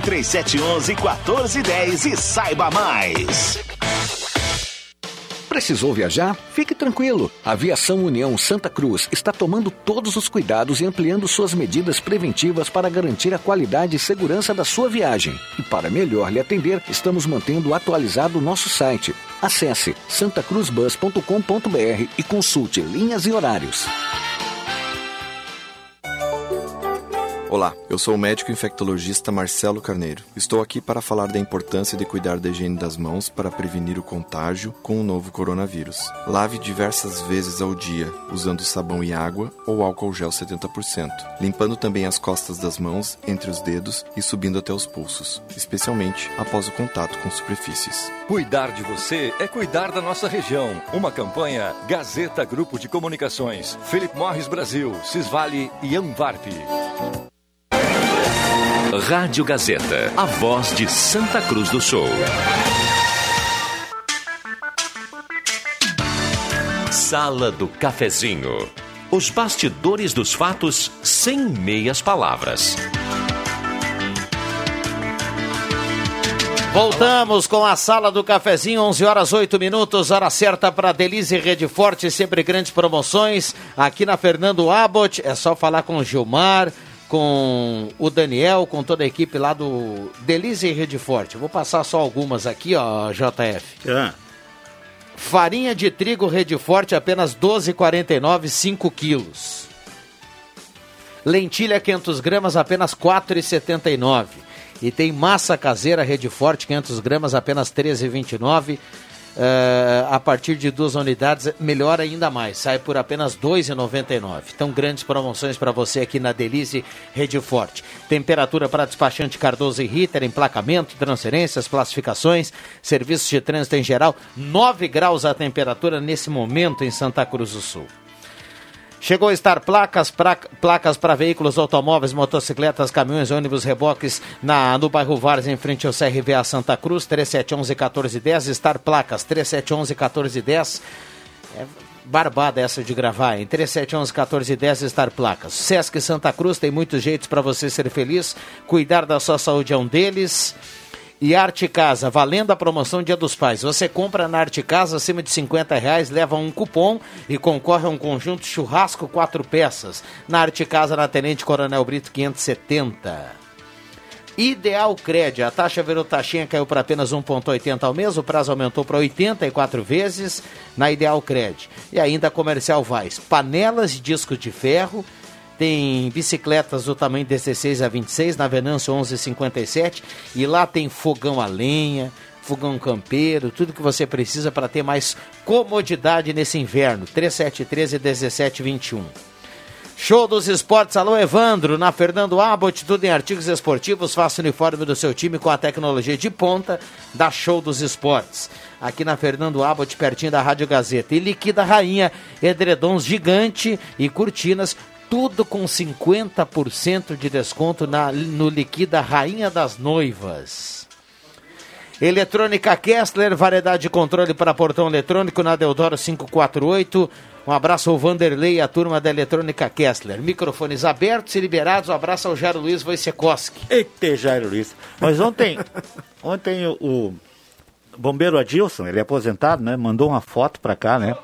3711 1410 e saiba mais. Precisou viajar? Fique tranquilo. A Aviação União Santa Cruz está tomando todos os cuidados e ampliando suas medidas preventivas para garantir a qualidade e segurança da sua viagem. E para melhor lhe atender, estamos mantendo atualizado o nosso site. Acesse santacruzbus.com.br e consulte linhas e horários. Olá, eu sou o médico infectologista Marcelo Carneiro. Estou aqui para falar da importância de cuidar da higiene das mãos para prevenir o contágio com o novo coronavírus. Lave diversas vezes ao dia, usando sabão e água ou álcool gel 70%, limpando também as costas das mãos, entre os dedos e subindo até os pulsos, especialmente após o contato com superfícies. Cuidar de você é cuidar da nossa região. Uma campanha Gazeta Grupo de Comunicações, Philip Morris Brasil, Cisvale e Anvarp. Rádio Gazeta, a voz de Santa Cruz do Sul. Sala do Cafezinho. Os bastidores dos fatos sem meias palavras. Voltamos com a sala do cafezinho, 11 horas 8 minutos, hora certa para Delize Rede Forte, sempre grandes promoções. Aqui na Fernando Abbott, é só falar com o Gilmar, com o Daniel, com toda a equipe lá do Delize Rede Forte. Vou passar só algumas aqui, ó, JF. Ah. Farinha de trigo Rede Forte, apenas 12,49, 5 quilos. Lentilha 500 gramas, apenas 4,79. E tem massa caseira Rede Forte, 500 gramas, apenas 13,29. Uh, a partir de duas unidades, melhor ainda mais, sai por apenas R$ 2,99. Então, grandes promoções para você aqui na Delize Rede Forte. Temperatura para despachante Cardoso e Ritter, emplacamento, transferências, classificações, serviços de trânsito em geral. 9 graus a temperatura nesse momento em Santa Cruz do Sul. Chegou a estar placas, pra, placas para veículos, automóveis, motocicletas, caminhões, ônibus, reboques na, no bairro Vares, em frente ao CRVA Santa Cruz, 3711-1410. Estar placas, 3711-1410. É barbada essa de gravar, em 3711-1410 estar placas. Sesc Santa Cruz tem muitos jeitos para você ser feliz. Cuidar da sua saúde é um deles. E Arte Casa, valendo a promoção Dia dos Pais. Você compra na Arte Casa acima de 50 reais, leva um cupom e concorre a um conjunto churrasco quatro peças. Na Arte Casa, na Tenente Coronel Brito 570. Ideal Cred, a taxa verotaxinha caiu para apenas 1,80 ao mês, o prazo aumentou para 84 vezes na Ideal Cred. E ainda Comercial Vaz, panelas de disco de ferro, tem bicicletas do tamanho 16 a 26 na Venâncio 1157 e lá tem fogão a lenha, fogão campeiro, tudo que você precisa para ter mais comodidade nesse inverno. 3713 1721. Show dos Esportes, alô Evandro, na Fernando Abbott, tudo em artigos esportivos, faça o uniforme do seu time com a tecnologia de ponta da Show dos Esportes. Aqui na Fernando Abbott, pertinho da Rádio Gazeta. E Liquida Rainha, edredons gigante e cortinas tudo com 50% de desconto na, no Liquida Rainha das Noivas. Eletrônica Kessler, variedade de controle para portão eletrônico na Deodoro 548. Um abraço ao Vanderlei e a turma da Eletrônica Kessler. Microfones abertos e liberados. Um abraço ao Jairo Luiz Wojciechowski. Eita, Jairo Luiz. Mas ontem, ontem o, o bombeiro Adilson, ele é aposentado, né? Mandou uma foto para cá, né?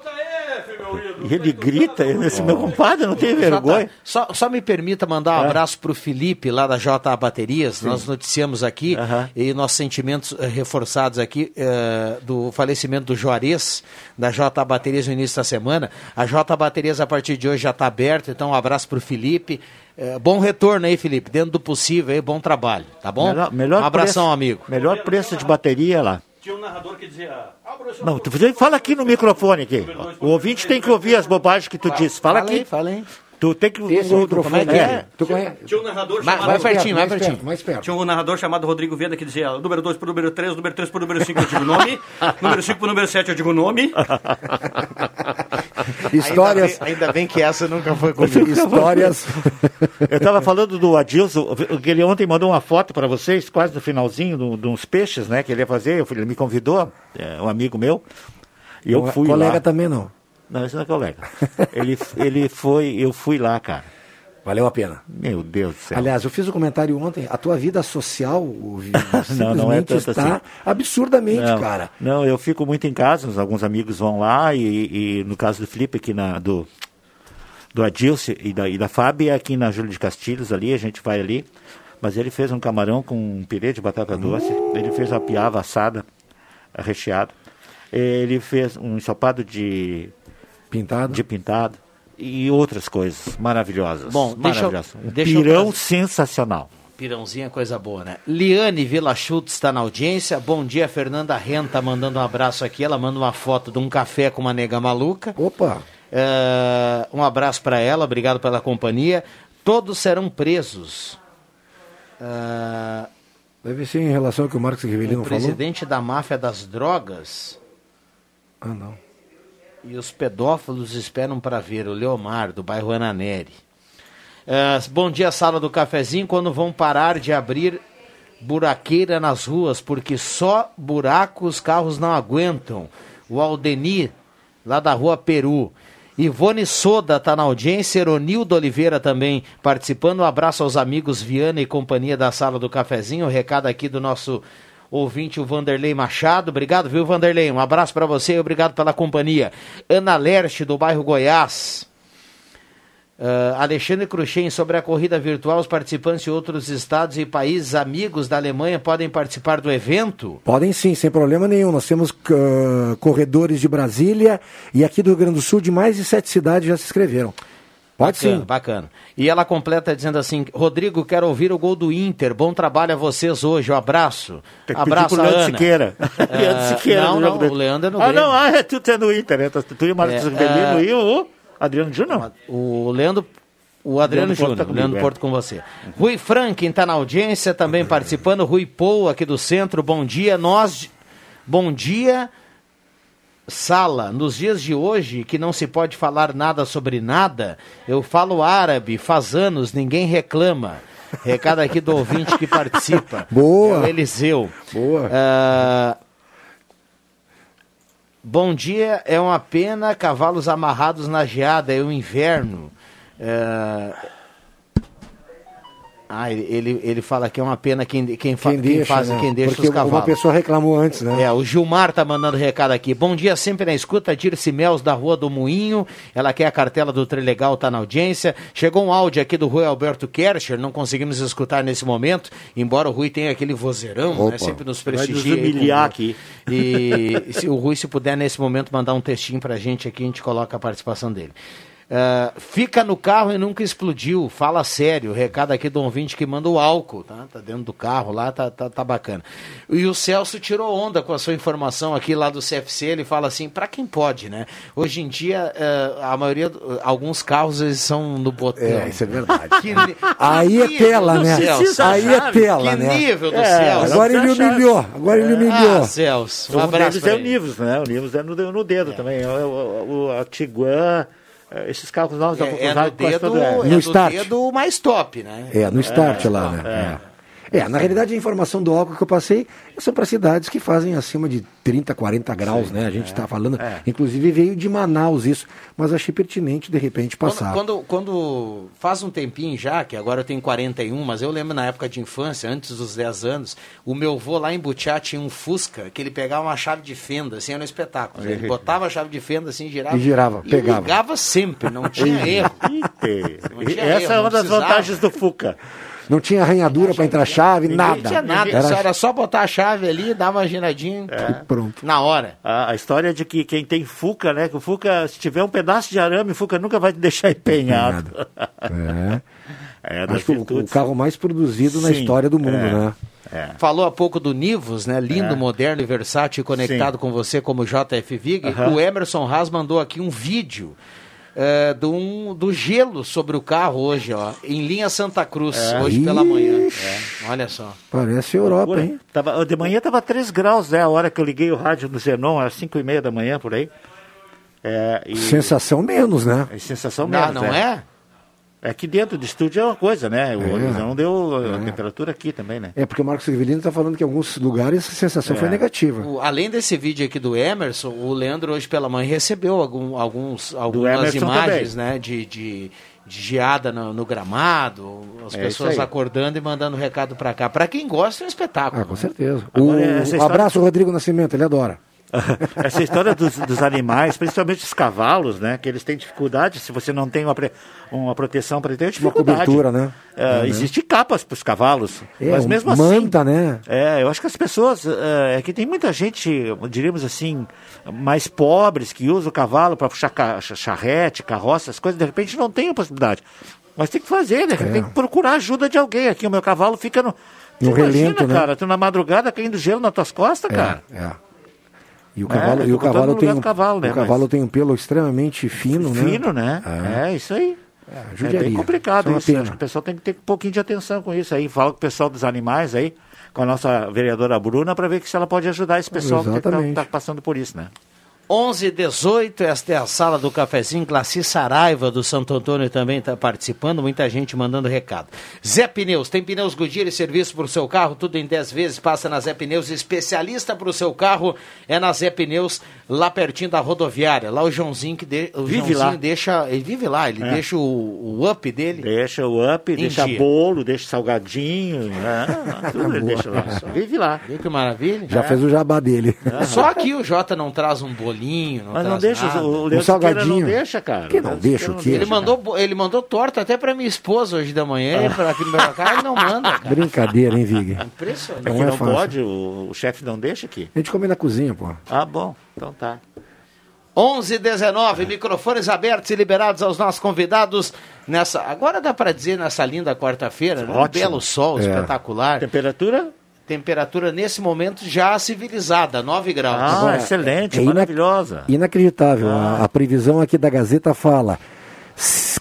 E ele grita, esse meu compadre não tem vergonha. Só, só me permita mandar um é. abraço para o Felipe, lá da JA Baterias. Sim. Nós noticiamos aqui uhum. e nossos sentimentos uh, reforçados aqui uh, do falecimento do Juarez, da JA Baterias no início da semana. A JA Baterias a partir de hoje já está aberta, então um abraço para o Felipe. Uh, bom retorno aí, Felipe, dentro do possível aí, bom trabalho, tá bom? Melhor, melhor um abração, preço, amigo. Melhor preço de bateria lá. Tinha um narrador que dizia. Não, tu fala aqui no microfone aqui. O ouvinte tem que ouvir as bobagens que tu disse. Fala, aqui. Fala aí. Tu tem que. Esse o microfone como é que é? Tu conhece? Tinha um narrador Vai- chamado... vai pertinho, vai mais pertinho. perto, mais perto. Tinha um narrador chamado Rodrigo Venda que dizia número 2 pro número 3, número 3 pro número 5 eu digo nome, número 5 pro número 7 eu digo nome. Histórias. Ainda bem, ainda bem que essa nunca foi comigo. Histórias. Eu estava falando do Adilson, que ele ontem mandou uma foto para vocês, quase no finalzinho, de uns peixes, né, que ele ia fazer. Ele me convidou, é, um amigo meu. E eu é fui colega lá. também não. Não, esse não é colega. ele, ele foi, eu fui lá, cara. Valeu a pena. Meu Deus do céu. Aliás, eu fiz um comentário ontem, a tua vida social Não, não é tanto está assim. absurdamente, não, cara. Não, eu fico muito em casa, alguns amigos vão lá e, e no caso do Felipe aqui na do do Adilce e da, e da Fábia aqui na Júlio de Castilhos ali, a gente vai ali. Mas ele fez um camarão com um pirê de batata doce, ele fez uma piava assada, recheada. Ele fez um ensopado de pintado, de pintado e outras coisas maravilhosas. Bom, deixa eu- maravilhosas. um deixa eu pirão trazer- sensacional. Pirãozinha é coisa boa, né? Liane Vila Schultz está na audiência. Bom dia, Fernanda Renta mandando um abraço aqui. Ela manda uma foto de um café com uma nega maluca. Opa! um abraço para ela, obrigado pela companhia. Todos serão presos. Ah, Deve ser em relação ao que o Marcos Rivelino o falou. presidente da máfia das drogas Ah, não. E os pedófilos esperam para ver o Leomar, do bairro Ananeri. Ah, bom dia, sala do cafezinho. Quando vão parar de abrir buraqueira nas ruas, porque só buraco os carros não aguentam. O Aldenir, lá da rua Peru. Ivone Soda está na audiência, Eronildo Oliveira também participando. Um abraço aos amigos Viana e companhia da sala do cafezinho. O recado aqui do nosso ouvinte, o Vanderlei Machado. Obrigado, viu, Vanderlei? Um abraço para você e obrigado pela companhia. Ana Lerche, do bairro Goiás. Ah, Alexandre Cruxem, sobre a corrida virtual, os participantes de outros estados e países amigos da Alemanha podem participar do evento? Podem sim, sem problema nenhum. Nós temos ah, corredores de Brasília e aqui do Rio Grande do Sul, de mais de sete cidades já se inscreveram. Pode bacana, sim. Bacana. E ela completa dizendo assim: Rodrigo, quero ouvir o gol do Inter. Bom trabalho a vocês hoje. Um abraço. Tem que abraço pedir pro Leandro Ana. Siqueira. Ah, Leandro Siqueira não, não, o Leandro é no Ah, Grêmio. não, ah, é tu é no Inter, né? Tu e o Marcos É, Rivelino é. e o Adriano Júnior. O Leandro. O Adriano Júnior, tá Leandro. Porto com você. Rui Franklin está na audiência, também participando. Rui Pou, aqui do centro, bom dia. Nós, bom dia, Sala. Nos dias de hoje, que não se pode falar nada sobre nada, eu falo árabe, faz anos, ninguém reclama. Recado aqui do ouvinte que participa. Boa. É o Eliseu. Boa. Ah, Bom dia, é uma pena cavalos amarrados na geada, é o inverno. É... Ah, ele, ele, fala que é uma pena quem, quem, fa... Quem quem deixa, faz né? quem deixa Porque os cavalos. uma pessoa reclamou antes, né? É, o Gilmar tá mandando recado aqui. Bom dia, sempre na escuta. Dirce Mels da Rua do Moinho. Ela quer a cartela do Trilegal, tá na audiência. Chegou um áudio aqui do Rui Alberto Kercher, não conseguimos escutar nesse momento, embora o Rui tenha aquele vozeirão, né? Opa, Sempre nos vai nos prestigia. humilhar aqui. E se o Rui, se puder, nesse momento, mandar um textinho pra gente aqui, a gente coloca a participação dele. Ah, fica no carro e nunca explodiu. Fala sério. Recado aqui do ouvinte que manda o álcool, tá? Tá dentro do carro lá, tá, tá, tá bacana. E o Celso tirou onda com a sua informação aqui lá do CFC. Ele fala assim, para quem pode, né? Hoje em dia, ah, a maioria, alguns carros eles são no botão. É, isso é verdade. Que Aí é tela, né? Celso. Aí é tela, que né? nível do É, Celso. agora ele humilhou, agora ele humilhou. Ah, Celso. Um Um abraço deles é pra o ele. Nivus, né? O Nivus é no, no dedo também. O, o, o- a Tiguan, esses carros novos da É, é Volkswagen no dedo, é. é No no start. dedo mais top, né? É, no start lá, né? é. É. É, na realidade a informação do álcool que eu passei são para cidades que fazem acima de 30, 40 graus, né? A gente está falando, É. inclusive veio de Manaus isso, mas achei pertinente de repente passar. Quando, quando faz um tempinho já, que agora eu tenho 41, mas eu lembro na época de infância, antes dos 10 anos, o meu avô lá em Butiá tinha um Fusca, que ele pegava uma chave de fenda, assim, era um espetáculo. Ele botava a chave de fenda assim, girava. E girava, pegava. ligava sempre, não tinha erro. Não tinha Essa erro, é uma das vantagens do Fuca. Não tinha arranhadura para entrar chave, nada. Não tinha nada, Era só era só botar a chave ali, dava uma giradinha, pronto. na hora. A, a história de que quem tem Fuca, né? Que o Fuca, se tiver um pedaço de arame, o Fuca nunca vai te deixar empenhado. É. É, das Acho que o, o carro mais produzido na Sim, história do mundo, é. né? Falou há pouco do Nivus, né? Lindo, É. moderno e versátil, conectado com você como JF Vig. Aham. O Emerson Haas mandou aqui um vídeo é, do, do gelo sobre o carro hoje, ó, em linha Santa Cruz, É. hoje pela manhã. Ixi. É, olha só. Parece Europa, hein? Tava, de manhã estava 3 graus, né? A hora que eu liguei o rádio no Zenon, às 5 e meia da manhã, por aí. É, e- Sensação menos, né? É sensação Não, menos, não é? é? É que dentro do estúdio é uma coisa, né? O É. Zenon deu a temperatura aqui também, né? É porque o Marcos Severino está falando que em alguns lugares a sensação É. foi negativa. O- além desse vídeo aqui do Emerson, o Leandro hoje pela manhã recebeu algum, alguns, algumas imagens também. né, de, de, de geada no, no gramado, as É pessoas acordando e mandando recado para cá. Para quem gosta, é um espetáculo. Ah, com certeza. Agora, O- essa história- Abraço, Rodrigo Nascimento, ele adora. Essa história dos, dos animais, principalmente os cavalos, né? Que eles têm dificuldade, se você não tem uma, pre- uma proteção para ele, tem Uma dificuldade. cobertura, né? É, É, né? Existe capas para os cavalos, É, mas mesmo assim... manta, né? É, eu acho que as pessoas, é, é que tem muita gente, diríamos assim, mais pobres que usa o cavalo para puxar ca- cha- charrete, carroça, essas coisas, de repente não tem a possibilidade. Mas tem que fazer, né? É. Tem que procurar ajuda de alguém. Aqui o meu cavalo fica no. No imagina, relento, né? cara, tu na madrugada caindo gelo nas tuas costas, cara. É, é. E o É, cavalo, e eu o botando cavalo tem um, cavalo, né, o cavalo mas- tem um pelo extremamente fino, né? Fino, né? É, isso aí. É, judiaria. bem complicado Isso é pena. Acho que o pessoal tem que ter um pouquinho de atenção com isso aí. Fala com o pessoal dos animais aí, com a nossa vereadora Bruna, para ver se ela pode ajudar esse pessoal que está Exatamente. passando por isso, né? 11 e 18, esta é a sala do cafezinho. Glaci Saraiva do Santo Antônio também está participando, muita gente mandando recado. Zé Pneus, tem pneus Goodyear e serviço para o seu carro, tudo em 10 vezes, passa na Zé Pneus. Especialista para o seu carro é na Zé Pneus, lá pertinho da rodoviária. Lá o Joãozinho que de, o Vive Joãozinho lá. deixa, ele vive lá, ele É. deixa o, o up dele. Deixa o up, deixa dia. bolo, deixa salgadinho, né? tudo ele deixa lá. Vive lá. Viu que maravilha? Já fez o jabá dele. Só aqui o Jota não traz um bolinho, não Mas não deixa, nada. o Leandro Siqueira não deixa, cara. Que não deixa o quê? Ele mandou, ele mandou torta até pra minha esposa hoje da manhã, Ah. pra aqui no meu cara, ele não manda, cara. Brincadeira, hein, Vig? Impressionante. É que Não é não fácil. pode, o, o chefe não deixa aqui. A gente come na cozinha, pô. Ah, bom, então tá. 11 19 microfones abertos e liberados aos nossos convidados nessa. Agora dá pra dizer nessa linda quarta-feira, né? um belo sol É. espetacular. Temperatura? Temperatura nesse momento já civilizada, 9 graus. Ah, Agora, excelente, é maravilhosa. Inacreditável. Ah. A, a previsão aqui da Gazeta fala: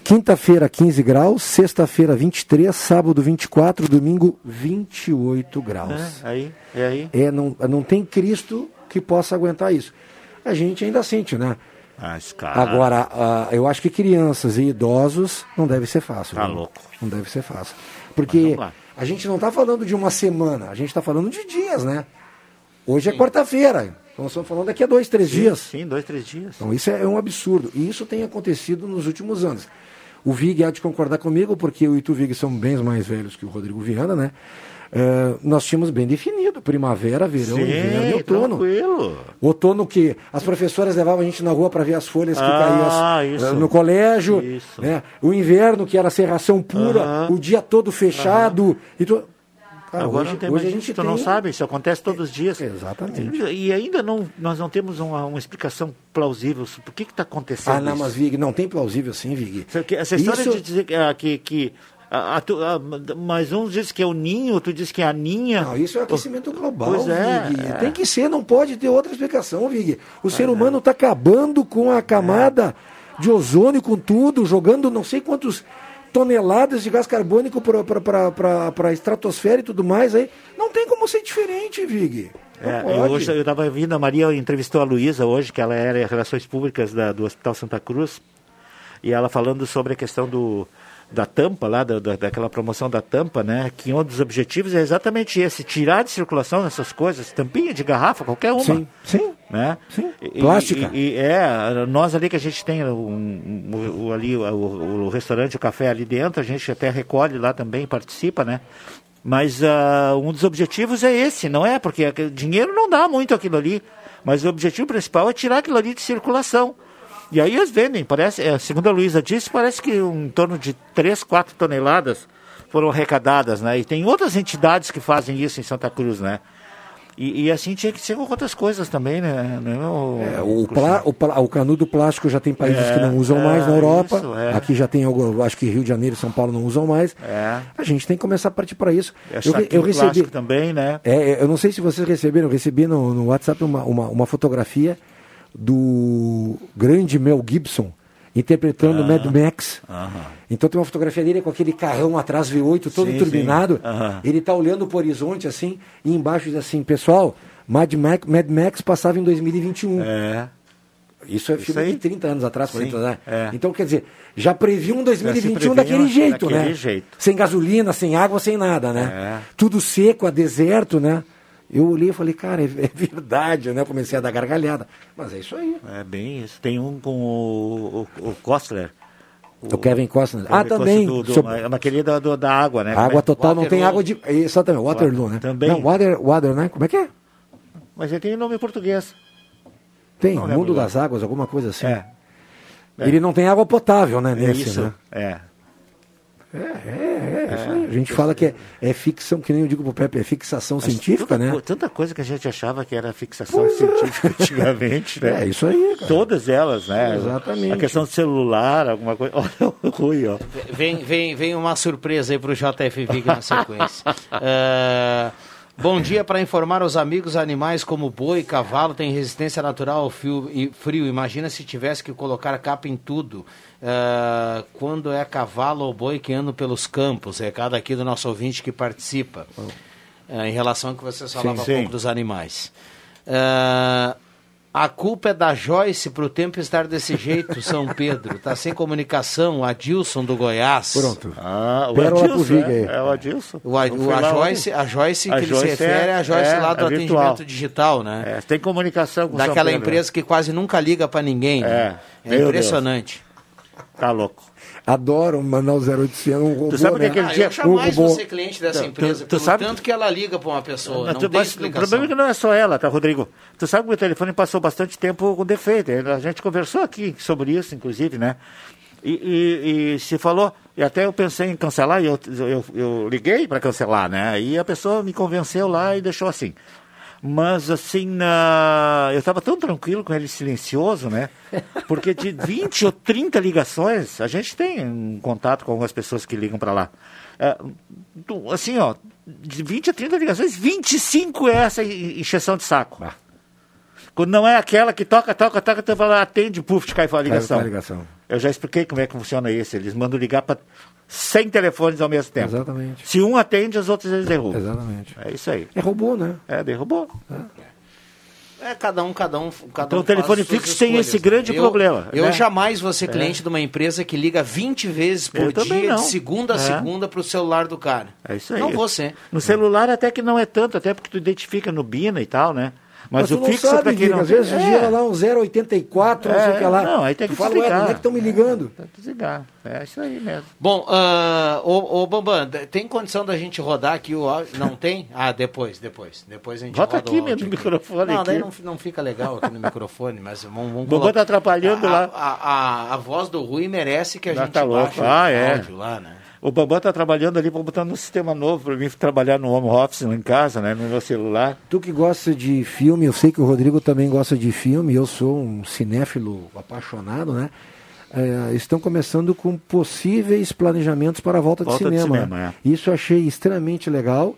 quinta-feira 15 graus, sexta-feira 23, sábado 24, domingo 28 graus. É, aí, é aí. É, não, não tem Cristo que possa aguentar isso. A gente ainda sente, né? Ah, esse cara. Agora, ah, eu acho que crianças e idosos não deve ser fácil. Tá viu? louco. Não deve ser fácil. Mas Porque vamos lá. A gente não está falando de uma semana, a gente está falando de dias, né? Hoje é quarta-feira. Então nós estamos falando daqui a dois, três Sim, dias. Sim, dois, três dias. Então isso é um absurdo. E isso tem acontecido nos últimos anos. O Vig há de concordar comigo, porque eu e tu, Vig, somos bem mais velhos que o Rodrigo Viana, né? Eh, nós tínhamos bem definido primavera, verão, Sim, inverno e outono. tranquilo. Outono que as professoras levavam a gente na rua para ver as folhas que Ah, caíam eh, no colégio. Isso. Né? O inverno, que era serração pura, Aham. o dia todo fechado. E tu... Cara, Agora hoje, não tem hoje a gente tu tem... não sabe, isso acontece todos os dias. Exatamente. E ainda não, nós não temos uma, uma explicação plausível por que está acontecendo Ah, não, isso. mas Vig, não tem plausível assim, Vig. Essa história Isso- de dizer que, ah, que, que a, a, a, mas um diz que é o ninho, outro diz que é a ninha. Não, isso é aquecimento global, Pois é, Vig. é. Tem que ser, não pode ter outra explicação, Vig. O ser humano está acabando com a camada de ozônio, com tudo, jogando não sei quantos toneladas de gás carbônico para a estratosfera e tudo mais. Aí. Não tem como ser diferente, Vig. É, eu hoje eu estava vindo, a Maria entrevistou a Luísa hoje, que ela era Relações Públicas da- do Hospital Santa Cruz, e ela falando sobre a questão do, da tampa lá, da, da- daquela promoção da tampa, né? Que um dos objetivos é exatamente esse, tirar de circulação essas coisas, tampinha de garrafa, qualquer uma. Sim, sim. Né? Sim. E- Plástica. E, e é, nós ali que a gente tem um, um- o, ali, o, o restaurante, o café ali dentro, a gente até recolhe lá também, participa, né? Mas ah, um dos objetivos é esse, não é? Porque dinheiro não dá muito aquilo ali. Mas o objetivo principal é tirar aquilo ali de circulação. E aí eles vendem, parece, é, segundo a Luísa disse, parece que um, em torno de 3, 4 toneladas foram arrecadadas, né? E tem outras entidades que fazem isso em Santa Cruz, né? E, e assim tinha que ser com outras coisas também, né? Não, É, o, plá- o, plá- o canudo plástico já tem países É, que não usam é, mais na Europa. isso, é. Aqui já tem acho que Rio de Janeiro e São Paulo não usam mais. É. A gente tem que começar a partir para isso. É eu, eu recebi, também, né? É, é, eu não sei se vocês receberam, eu recebi no, no WhatsApp uma, uma, uma fotografia do grande Mel Gibson interpretando Ah. Mad Max. Então tem uma fotografia dele com aquele carrão atrás V8 todo Sim, turbinado. sim. Ele tá olhando pro horizonte assim e embaixo diz assim, pessoal, Mad Max, Mad Max passava em 2021. É. Isso é Isso filme aí. de 30 anos atrás, 40 Sim, anos. né? é. Então, quer dizer, já previu um 2021 previu daquele jeito, daquele né? jeito. Sem gasolina, sem água, sem nada, né? É. Tudo seco, a deserto, né? Eu olhei e falei, cara, é, é verdade, né? Comecei a dar gargalhada. Mas é isso aí. É bem isso. Tem um com o, o, o Costler. O Kevin Costner. Kevin Ah, também. Costner Do, uma- Naquele da, do- da água, né? A água é? total não tem Waterloo. água de. Exatamente, Waterloo, né? Também. Não, water, water, né? Como é que é? Mas ele tem nome em português. Tem, Não Mundo das Águas, alguma coisa assim. É. Ele não tem água potável, né? É Nesse, isso. né? É. É, é, é. A gente fala que é, é ficção, que nem eu digo pro Pepe, é fixação Mas científica, tanta, né? Tanta coisa que a gente achava que era fixação científica antigamente, né? É, isso aí, cara. Todas elas, né? Exatamente. A questão do celular, alguma coisa. Olha o Rui, ó. Vem, vem, vem uma surpresa aí pro JF Vig na sequência. É, bom dia para informar os amigos animais como boi, cavalo tem resistência natural ao fio e frio. Imagina se tivesse que colocar capa em tudo. É, quando é cavalo ou boi que andam pelos campos. Recado aqui do nosso ouvinte que participa. É, em relação ao que você falava há sim. pouco dos animais. É, a culpa é da Joyce para o tempo estar desse jeito, São Pedro. Tá sem comunicação, Adilson do Goiás. Pronto. Ah, o Pérola Adilson, é, é o Adilson. O, a, o- a Joyce, ontem? a Joyce que A ele Joyce se refere é a Joyce é, lá do é atendimento digital, né? É, tem comunicação com o São Daquela Pedro. empresa que quase nunca liga para ninguém. né? É, É meu impressionante. Tá louco. Adoro mandar o 0800, um robô, Tu sabe o que né? aquele Ah, dia- eu jamais um robô. vou ser cliente dessa Tu- tu- empresa, tu pelo sabe- tanto que ela liga para uma pessoa. Mas Não tu- tem mas o problema é que não é só ela, tá, Rodrigo? Tu sabe que o telefone passou bastante tempo com defeito. A gente conversou aqui sobre isso, inclusive, né? E, e- e se falou, e até eu pensei em cancelar, e eu, eu, eu liguei para cancelar, né? E a pessoa me convenceu lá e deixou assim. Mas assim, na- eu estava tão tranquilo com ele silencioso, né? Porque de 20 ou 30 ligações, a gente tem um contato com algumas pessoas que ligam para lá. É, assim, ó, de 20 a 30 ligações, 25 é essa encheção de saco. Quando não é aquela que toca, toca, toca, tu fala, atende, puf, cai fora a Cai ligação. fora a ligação. Eu já expliquei como é que funciona isso. Eles mandam ligar para 100 telefones ao mesmo tempo. Exatamente. Se um atende, os outros eles derrubam. Exatamente. É isso aí. É robô, né? É, derrubou. É, cada um, cada um. Cada Então um o telefone fixo tem esse né? grande Eu- problema, Eu né? jamais vou ser É. cliente de uma empresa que liga 20 vezes por Eu dia, de segunda a É. segunda, para o celular do cara. É isso aí. Não vou ser. No celular até que não é tanto, até porque tu identifica no Bina e tal, né? Mas, tu o fixo sabe, para quem não às vezes é. gira lá um 084, não sei o que lá. Não, aí tem Tu que fala, desligar. ué, onde é que estão me ligando? Tem que desligar. É isso aí mesmo. Bom, ah, ô, ô Bambam, tem condição da gente rodar aqui o áudio? Não tem? Ah, depois, depois. Depois a gente Bota roda aqui o áudio mesmo no microfone Não, aqui. daí não, não fica legal aqui no microfone, mas vamos, vamos O Bambam colocar- tá atrapalhando a, lá. A, a, a voz do Rui merece que a Já gente tá louco. baixe Ah, o é. áudio lá, né? O Bambam está trabalhando ali para botar um sistema novo para mim trabalhar no home office lá em casa, né? No meu celular. Tu que gosta de filme, eu sei que o Rodrigo também gosta de filme, eu sou um cinéfilo apaixonado, né? É, estão começando com possíveis planejamentos para a volta, Volta de de cinema. cinema, né? Isso eu achei extremamente legal.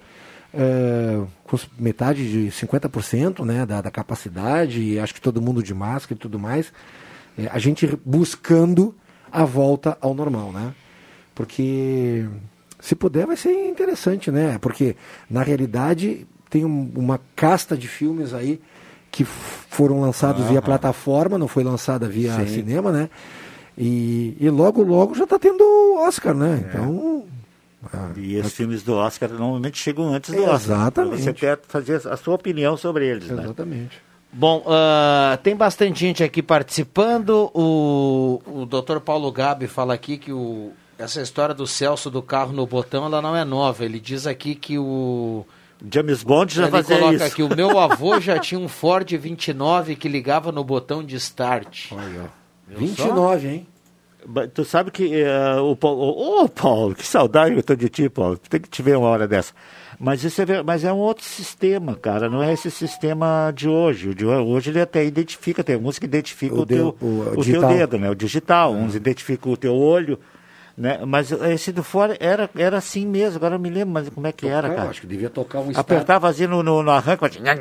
é, com metade de 50% né, da, da capacidade, acho que todo mundo de máscara e tudo mais. É, a gente buscando a volta ao normal, né? Porque se puder vai ser interessante, né? Porque na realidade tem um- uma casta de filmes aí que foram lançados via plataforma, não foi lançada via Sim. cinema, né? E, e logo, logo já está tendo Oscar, né? Então. ah, E esses filmes do Oscar normalmente chegam antes do Exatamente. Oscar. pra Você quer fazer a sua opinião sobre eles, né? Exatamente. Bom, ah, tem bastante gente aqui participando. O, o Dr. Paulo Gabi fala aqui que o, essa história do Celso do carro no botão ela não é nova. Ele diz aqui que o. James Bond já ele fazia coloca isso. aqui: o meu avô já tinha um Ford 29 que ligava no botão de start. Olha, Viu 29, hein? Tu sabe que eh, o Paulo. Ô, Paulo, que saudade que eu tô de ti, Paulo. Tem que te ver uma hora dessa. Mas, isso é, mas é um outro sistema, cara. Não é esse sistema de hoje. O de ho- hoje ele até identifica, tem alguns que identificam O o, teu, o- o o teu dedo, né? O digital. Uns identificam o teu olho. Né? Mas esse do fora era, era assim mesmo. Agora eu me lembro, mas como é que era, cara? Acho que devia tocar um start. Apertava assim no, no, no arranque, mas... nha,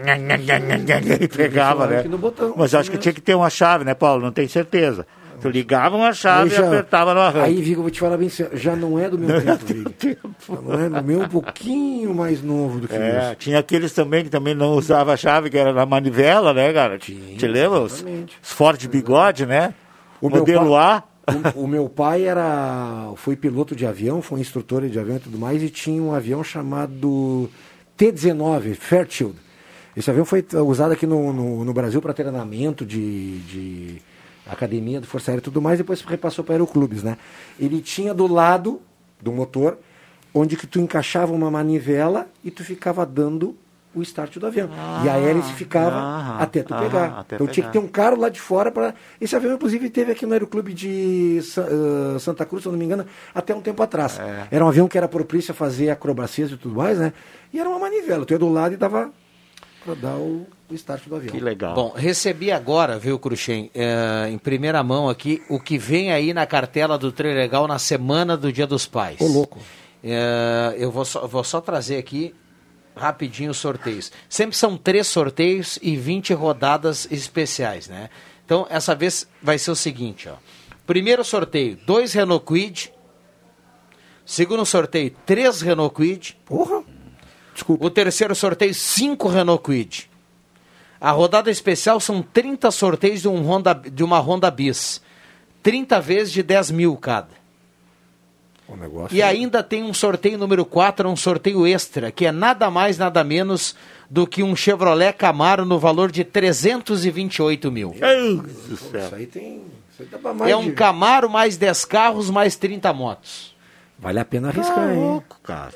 e pegava, né? botão, Mas assim eu acho que mesmo. tinha que ter uma chave, né, Paulo? Não tenho certeza. Tu ligava uma chave Aí e apertava no arranque. Aí, Vigo, eu vou te falar bem sério, já não é do meu tempo, Vigo. Já não é do meu, um pouquinho mais novo do que É, isso. tinha aqueles também que também não usava a chave, que era na manivela, né, cara? Te, te lembra? Os, os Ford bigode, né? O Modelo pa- A. O, meu pai era foi piloto de avião, foi instrutor de avião e tudo mais, e tinha um avião chamado T-19, Fairchild. Esse avião foi usado aqui no, no, no Brasil para treinamento de, de academia de Força Aérea e tudo mais, depois repassou para aeroclubes, né? Ele tinha do lado do motor, onde que tu encaixava uma manivela e tu ficava dando o start do avião. e a hélice ficava ah, até tu ah, pegar. até então tinha que pegar. ter um cara lá de fora para. Esse avião, inclusive, teve aqui no Aeroclube de Sa- eh, Santa Cruz, se eu não me engano, até um tempo atrás. É. Era um avião que era propício a fazer acrobacias e tudo mais, né? E era uma manivela. Tu ia do lado e dava para dar o, o start do avião. Que legal. Bom, recebi agora, viu, Cruxem, eh, em primeira mão aqui, o que vem aí na cartela do Trem Legal na semana do Dia dos Pais. Ô, louco. Eh, eu vou só, vou só trazer aqui rapidinho os sorteios. Sempre são três sorteios e 20 rodadas especiais, né? Então, essa vez vai ser o seguinte, ó. Primeiro sorteio, dois Renault Kwid. Segundo sorteio, três Renault Kwid. Porra! Desculpa. O terceiro sorteio, cinco Renault Kwid. A rodada especial são 30 sorteios de, um Honda, de uma Honda Bis. 30 vezes de 10 mil cada. O negócio E ainda tem um sorteio número 4, um sorteio extra, que é nada mais, nada menos do que um Chevrolet Camaro no valor de 328 mil. Isso aí tem. Isso aí dá pra mais É um de- Camaro mais 10 carros mais 30 motos. Vale a pena arriscar, Tá hein? louco, cara.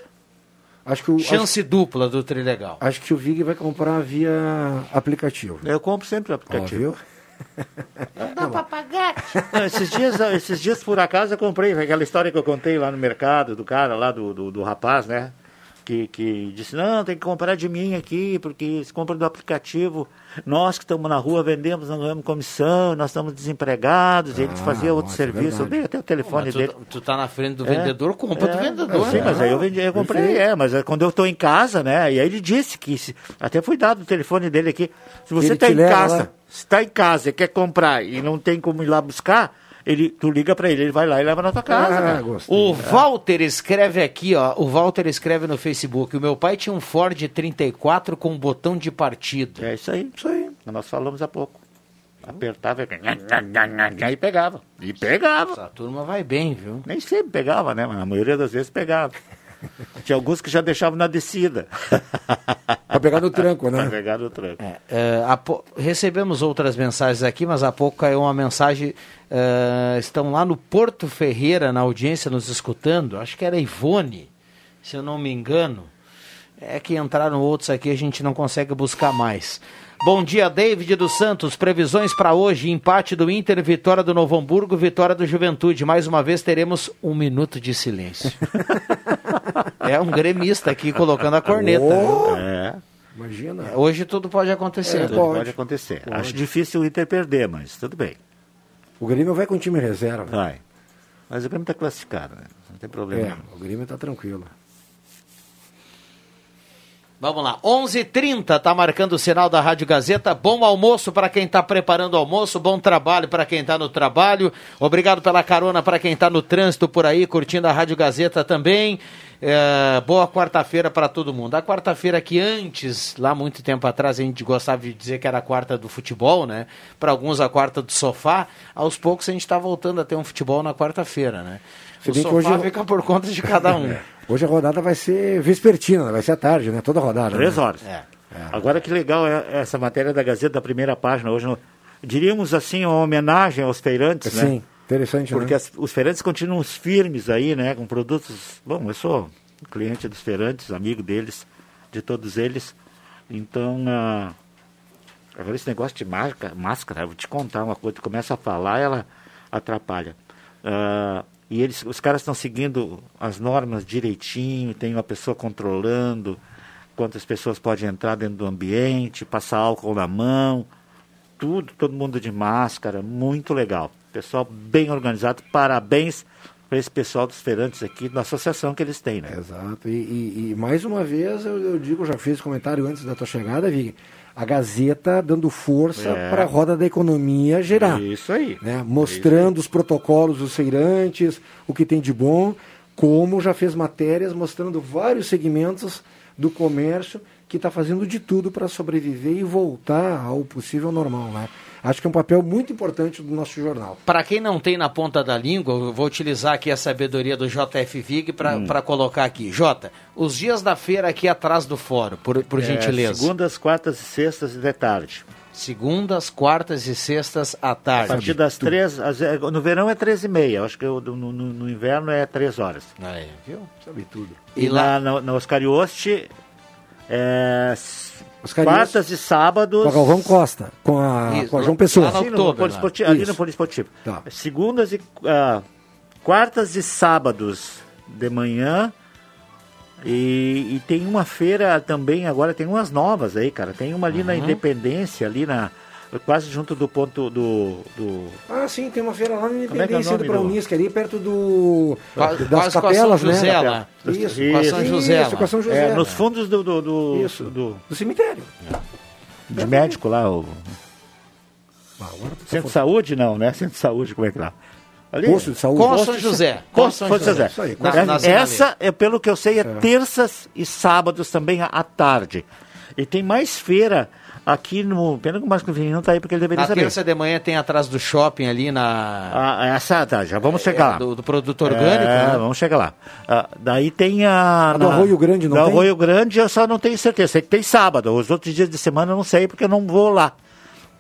Acho que o, Chance dupla do Trilegal. acho, acho que o Vig vai comprar via aplicativo. Eu compro sempre o Ó, aplicativo. viu? Não dá pra pagar. Não, esses, dias, esses dias, por acaso, eu comprei aquela história que eu contei lá no mercado, do cara lá, do, do, do rapaz, né? Que, que disse, não, tem que comprar de mim aqui, porque se compra do aplicativo, nós que estamos na rua vendemos, não ganhamos comissão, nós estamos desempregados, ele fazia outro nossa, é serviço, eu verdade. dei até o telefone Mas dele. tu, tu tá na frente do É. vendedor, compra do É, vendedor. Sim, né? mas aí eu, vendi, eu comprei, é, mas é quando eu estou em casa, né? E aí ele disse que, se- até foi dado o telefone dele aqui, se você está em casa, lá. Se está em casa e quer comprar e não tem como ir lá buscar, ele, tu liga para ele, ele vai lá e leva na tua casa. Ah, gostei. O Walter escreve aqui, ó. O Walter escreve no Facebook. O meu pai tinha um Ford 34 com botão de partida. É isso aí, isso aí. Nós falamos há pouco. Apertava e aí pegava. E pegava. Essa turma vai bem, viu? Nem sempre pegava, né? Mas a maioria das vezes pegava. Tinha alguns que já deixavam na descida. Pra pegar no tranco, Pra né? pegar no tranco. É, po- Recebemos outras mensagens aqui, mas há pouco caiu uma mensagem. é, estão lá no Porto Ferreira, na audiência, nos escutando. Acho que era Ivone, se eu não me engano. É que entraram outros aqui, a gente não consegue buscar mais. Bom dia, David dos Santos. Previsões para hoje: empate do Inter, vitória do Novo Hamburgo, vitória do Juventude. Mais uma vez teremos um minuto de silêncio. é um gremista aqui colocando a corneta. Oh, É. Imagina. Hoje tudo pode acontecer. Tudo pode. pode, acontecer. Pode. Acho difícil o Inter perder, mas tudo bem. O Grêmio vai com o time reserva. Vai. Mas o Grêmio está classificado, né? Não tem problema. É, o Grêmio tá tranquilo. Vamos lá, 11:30 tá marcando o sinal da Rádio Gazeta. Bom almoço para quem está preparando o almoço, bom trabalho para quem está no trabalho. Obrigado pela carona para quem está no trânsito por aí, curtindo a Rádio Gazeta também. É, boa quarta-feira para todo mundo. A quarta-feira que antes, lá muito tempo atrás, a gente gostava de dizer que era a quarta do futebol, né? Para alguns a quarta do sofá. Aos poucos a gente está voltando a ter um futebol na quarta-feira, né? Se O bem que sofá hoje- fica por conta de cada um. Hoje a rodada vai ser vespertina, vai ser à tarde, né? Toda rodada. Três né? horas. É. Agora que legal é essa matéria da Gazeta da primeira página. Hoje, no- diríamos assim, uma homenagem aos feirantes, né? Sim, interessante, Porque né? as- os feirantes continuam firmes aí, né? Com produtos. Bom, eu sou cliente dos feirantes, amigo deles, de todos eles. Então, ah, agora esse negócio de marca, máscara, eu vou te contar uma coisa, tu começa a falar, ela atrapalha. Ah, e eles, os caras estão seguindo as normas direitinho, tem uma pessoa controlando quantas pessoas podem entrar dentro do ambiente, passar álcool na mão, tudo, todo mundo de máscara, muito legal. Pessoal bem organizado, parabéns para esse pessoal dos feirantes aqui, da associação que eles têm, né? Exato. E, e- e mais uma vez eu, eu digo, já fiz comentário antes da tua chegada, Vig. A Gazeta dando força É. para a roda da economia gerar. Isso aí. né? Mostrando os protocolos dos feirantes, o que tem de bom, como já fez matérias mostrando vários segmentos do comércio que está fazendo de tudo para sobreviver e voltar ao possível normal. Né? Acho que é um papel muito importante do nosso jornal. Para quem não tem na ponta da língua, eu vou utilizar aqui a sabedoria do JF Vig para Hum. colocar aqui. Jota, os dias da feira aqui atrás do fórum, por, por É, gentileza. Segundas, quartas e sextas de tarde. Segundas, quartas e sextas à tarde. A partir das três, no verão é três e meia, acho que no, no- no inverno é três horas. Aí, viu? Sabe tudo. E, E lá na, na Oscarioste, é. Quartas e sábados... Com a Galvão Costa, com a, Isso, com a João Pessoa. Sim, no poliesportivo, ali no poliesportivo. Tá. Segundas e ah, quartas e sábados de manhã. E, e tem uma feira também, agora tem umas novas aí, cara. Tem uma ali na Uhum. Independência, ali na. Quase junto do ponto do. do Ah, sim, tem uma feira lá na Como é que é o Independência nome do para do- Unisc, ali perto do. Quase- das quase com a capelas, São né? José lá. Isso, Com a São José Isso, com a São José. É, nos fundos do. do, do Isso. do, Do cemitério. de médico lá, o. Centro de saúde, não, né? Centro de saúde, como é que lá? Ali? Posto de saúde. Com São José. Com São São José. José. Isso aí, Na- na- na Essa, é, pelo que eu sei, é, terças e sábados também à tarde. E tem mais feira aqui no. Pena que o Márcio Vinícius não está aí porque ele deveria Na saber. terça de manhã tem atrás do shopping ali na. Ah, essa, tá, já vamos chegar lá. Do, do produto orgânico, É, né? vamos chegar lá. Ah, daí tem a. A do Arroio Grande não do tem? Arroio Grande eu só não tenho certeza. Sei que tem sábado. Os outros dias de semana eu não sei porque eu não vou lá.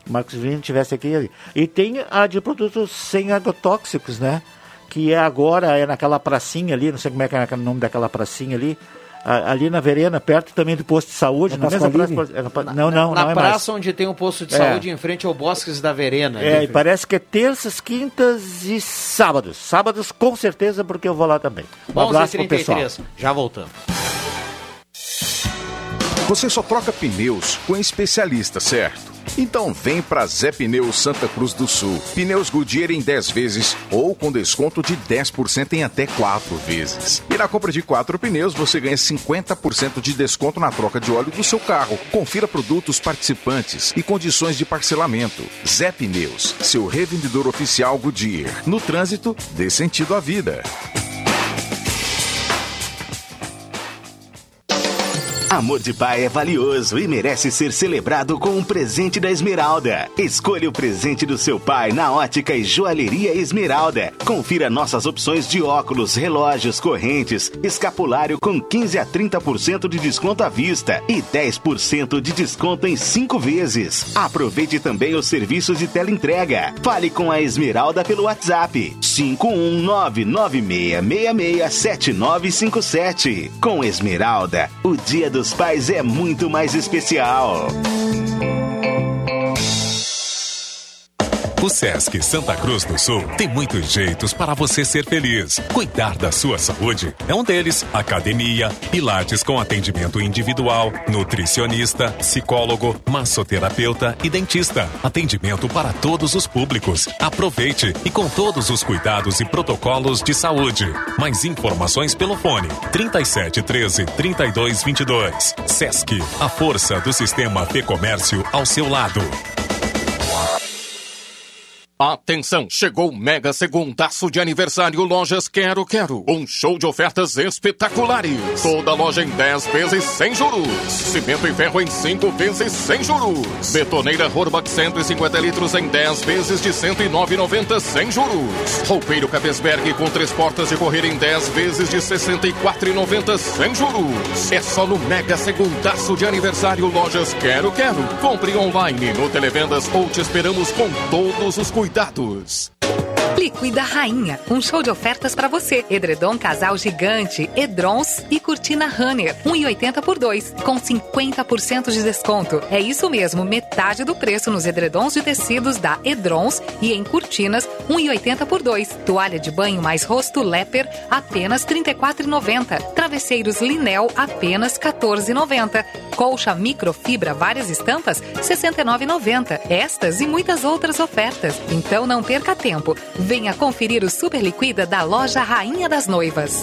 O Marcos Vinícius estivesse aqui ali. E tem a de produtos sem agrotóxicos, né? Que é agora, é naquela pracinha ali, não sei como é que é o nome daquela pracinha ali. Ali na Verena, perto também do posto de saúde. Na na mesma praça, é pa- não, não, na não é praça mais. onde tem um posto de É. saúde em frente ao Bosques da Verena. É, ali. e parece que é terças, quintas e sábados. Sábados com certeza, porque eu vou lá também. Um abraço pro pessoal. 11h33, já voltamos. Você só troca pneus com especialista, certo? Então vem pra Zé Pneus Santa Cruz do Sul. Pneus Goodyear em 10 vezes ou com desconto de 10% em até 4 vezes. E na compra de 4 pneus você ganha 50% de desconto na troca de óleo do seu carro. Confira produtos participantes e condições de parcelamento. Zé Pneus, seu revendedor oficial Goodyear. No trânsito, dê sentido à vida. Amor de pai é valioso e merece ser celebrado com um presente da Esmeralda. Escolha o presente do seu pai na ótica e joalheria Esmeralda. Confira nossas opções de óculos, relógios, correntes, escapulário com 15 a 30% de desconto à vista e 10% de desconto em 5 vezes. Aproveite também os serviços de teleentrega. Fale com a Esmeralda pelo WhatsApp 51996667957. Com Esmeralda, o Dia dos Pais é muito mais especial. O Sesc Santa Cruz do Sul tem muitos jeitos para você ser feliz. Cuidar da sua saúde é um deles. Academia, pilates com atendimento individual, nutricionista, psicólogo, massoterapeuta e dentista. Atendimento para todos os públicos. Aproveite e com todos os cuidados e protocolos de saúde. Mais informações pelo fone 37 13 32 22. Sesc, a força do sistema Fê Comércio ao seu lado. Atenção, chegou o mega segundaço de aniversário Lojas Quero Quero. Um show de ofertas espetaculares. Toda loja em 10 vezes sem juros. Cimento e ferro em 5 vezes sem juros. Betoneira Horbach 150 litros em 10 vezes de 109,90 sem juros. Roupeiro Capesberg com três portas de correr em 10 vezes de 64,90 sem juros. É só no mega segundaço de aniversário Lojas Quero Quero. Compre online no Televendas ou te esperamos com todos os cuidados cuidados. Liquida Rainha, um show de ofertas para você. Edredom casal gigante, Edrons e cortina Runner, 1,80 por 2, com 50% de desconto. É isso mesmo, metade do preço nos edredons de tecidos da Edrons e em cortinas, 1,80 por 2. Toalha de banho mais rosto Leper, apenas R$ 34,90. Travesseiros Linel, apenas R$ 14,90. Colcha microfibra várias estampas, R$ 69,90. Estas e muitas outras ofertas. Então não perca tempo. Venha conferir o Super Liquida da loja Rainha das Noivas.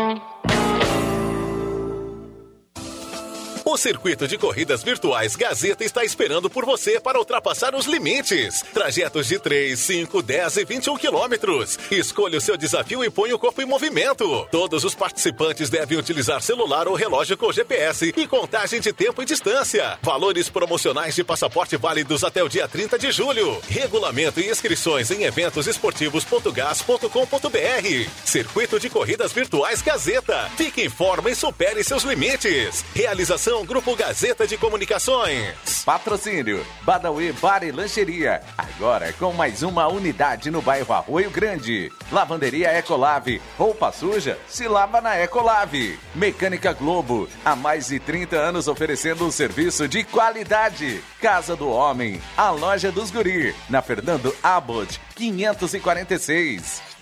O circuito de corridas virtuais Gazeta está esperando por você para ultrapassar os limites. Trajetos de 3, 5, 10 e 21 quilômetros. Escolha o seu desafio e põe o corpo em movimento. Todos os participantes devem utilizar celular ou relógio com GPS e contagem de tempo e distância. Valores promocionais de passaporte válidos até o dia 30 de julho. Regulamento e inscrições em eventosesportivos.gas.com.br. Circuito de corridas virtuais Gazeta. Fique em forma e supere seus limites. Realização Grupo Gazeta de Comunicações. Patrocínio Badawi Bar e Lancheria. Agora com mais uma unidade no bairro Arroio Grande. Lavanderia Ecolave. Roupa suja? Se lava na Ecolave. Mecânica Globo. Há mais de 30 anos oferecendo um serviço de qualidade. Casa do Homem. A loja dos Guri. Na Fernando Abbott 546.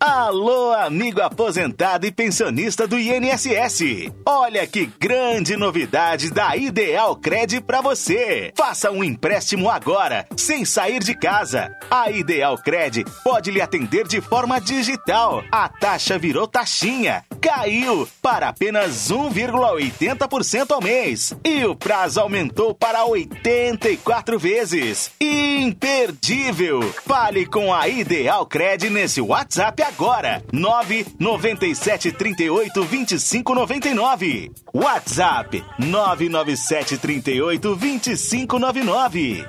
Alô, amigo aposentado e pensionista do INSS. Olha que grande novidade da Ideal Cred para você. Faça um empréstimo agora, sem sair de casa. A Ideal Cred pode lhe atender de forma digital. A taxa virou taxinha. Caiu para apenas 1,80% ao mês. E o prazo aumentou para 84 vezes. Imperdível. Fale com a Ideal Cred nesse WhatsApp agora. 997 38 25 99. WhatsApp 997 38 25 99.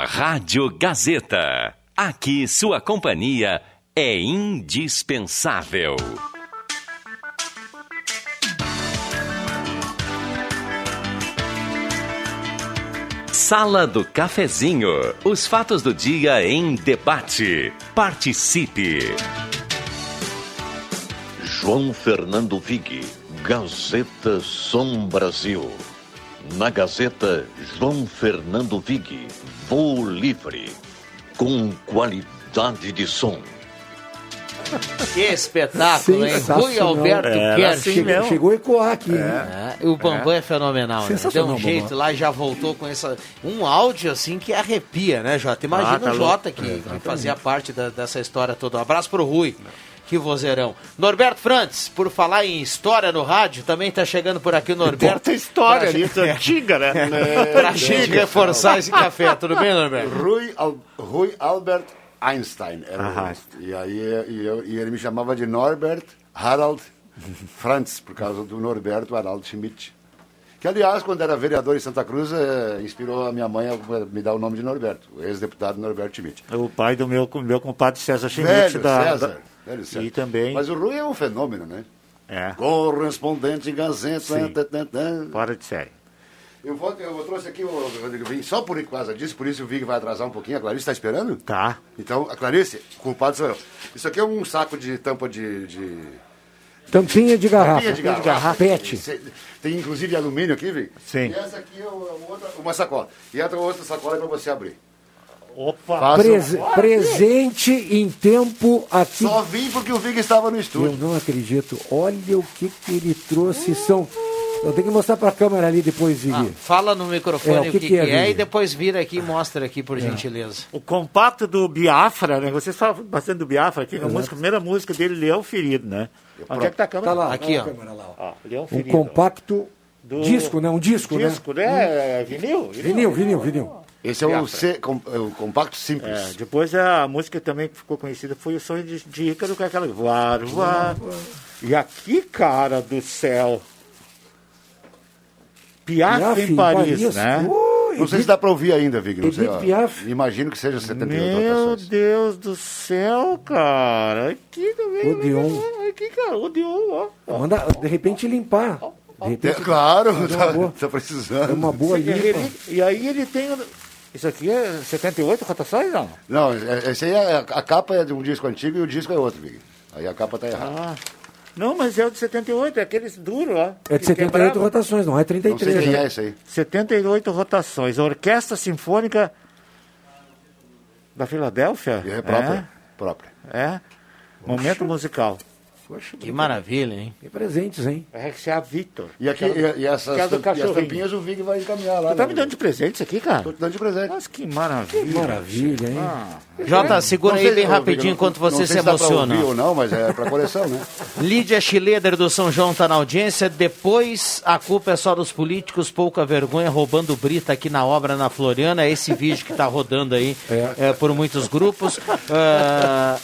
Rádio Gazeta. Aqui sua companhia é indispensável. Sala do Cafezinho. Os fatos do dia em debate. Participe. João Fernando Vig, Gazeta Som Brasil. Na Gazeta, João Fernando Vig, voo livre, com qualidade de som. Que espetáculo, hein? Rui Alberto Kersh. assim. Chegou a ecoar aqui. hein? É, o Bambam é, fenomenal, né? Deu um jeito Bambam. lá e já voltou com essa, um áudio assim que arrepia, né, Jota? Imagina Ah, tá o Jota que, É, que fazia parte da- dessa história toda. Um abraço pro Rui. Que vozeirão. Norberto Frantes, por falar em história no rádio, também tá chegando por aqui o Norberto. Puta história Pra- isso, antiga, né? pra gente reforçar esse café. Tudo bem, Norberto? Rui, Al- Rui Albert Einstein. Era o- e aí e, eu- e ele me chamava de Norbert Harald Franz, por causa do Norberto Harald Schmidt. Que, aliás, quando era vereador em Santa Cruz, eh, inspirou a minha mãe a me dar o nome de Norberto, o ex-deputado Norberto Schmidt. O pai do meu, meu compadre César Schmidt. Velho da, César. da- velho César. E também. Mas o Rui é um fenômeno, né? É. Correspondente Gazeta. Sim. Fora de série. Eu, vou, eu trouxe aqui o Rodrigo Vim só por causa disso, por isso o Vig vai atrasar um pouquinho. A Clarice está esperando? Tá. Então, a Clarice, culpado sou eu. Isso aqui é um saco de tampa de. de... Tampinha de garrafa. tampinha de garrafa. Pet. Cê- Tem inclusive alumínio aqui, Vig? Sim. E essa aqui é uma, outra- uma sacola. E essa outra sacola é para você abrir. Opa! Presente em tempo aqui. Só vim porque o Vig estava no Eu estúdio. não acredito. Olha o que, que ele trouxe. São. Eu tenho que mostrar para a câmera ali depois, Vig. Ah, fala no microfone É, o que, que é, Vig? e depois vira aqui e mostra aqui, por gentileza. O compacto do Biafra, né? Vocês falam bastante do Biafra aqui. A, música, a primeira música dele, Leão Ferido, né? Onde é que tá a câmera? Tá lá, Aqui, ó, câmera lá, ó. Ó, Leão Um Ferido. compacto Do- disco, né? Um disco, Disco, né? né? É, Vinil? Vinil, vinil, vinil. Esse é o. C, com, é o compacto simples. É, depois a música também que ficou conhecida foi o sonho de, de Ícaro, com aquela voar, voar. E aqui, cara do céu, Piaf, Piaf em em Paris, Paris. né? Uh, não sei se dá pra ouvir ainda, Vig. Não sei. Imagino que seja 78 Meu rotações. Deus do céu, cara. Aqui também. Odeon. Aqui, cara, Odeon, ó. Manda, de repente, limpar. De repente, É, claro, tá, boa- tá precisando. É uma boa limpa. ele- E aí ele tem. Isso aqui é 78 rotações, não? Não, é- esse aí é, a capa é de um disco antigo e o disco é outro, Vig. Aí a capa tá errada. Ah. Não, mas é o de 78, é aqueles duros, ó. É de que 78 quebrava. rotações, não é 33. Não sei quem né? é esse aí. 78 rotações. Orquestra Sinfônica da Filadélfia? É própria. Própria. É. é. Momento musical. Que maravilha, hein? Que presentes, hein? É que é a Vitor. E, aqui, e, e essas Que é do tamp- e as tampinhas o Vig vai encaminhar lá. Tu tá né? me dando de presente isso aqui, cara? Tô te dando de presente. Nossa, que maravilha. Que maravilha, hein? Ah. Jota, segura Não aí bem rapidinho Vig, não- enquanto você não sei se se emociona. ouvir ou não, mas é pra coleção, né? Lídia Schileder do São João tá na audiência. Depois a culpa é só dos políticos, pouca vergonha, roubando brita aqui na obra na Floriana. É esse vídeo que tá rodando aí é, por muitos grupos. Ah,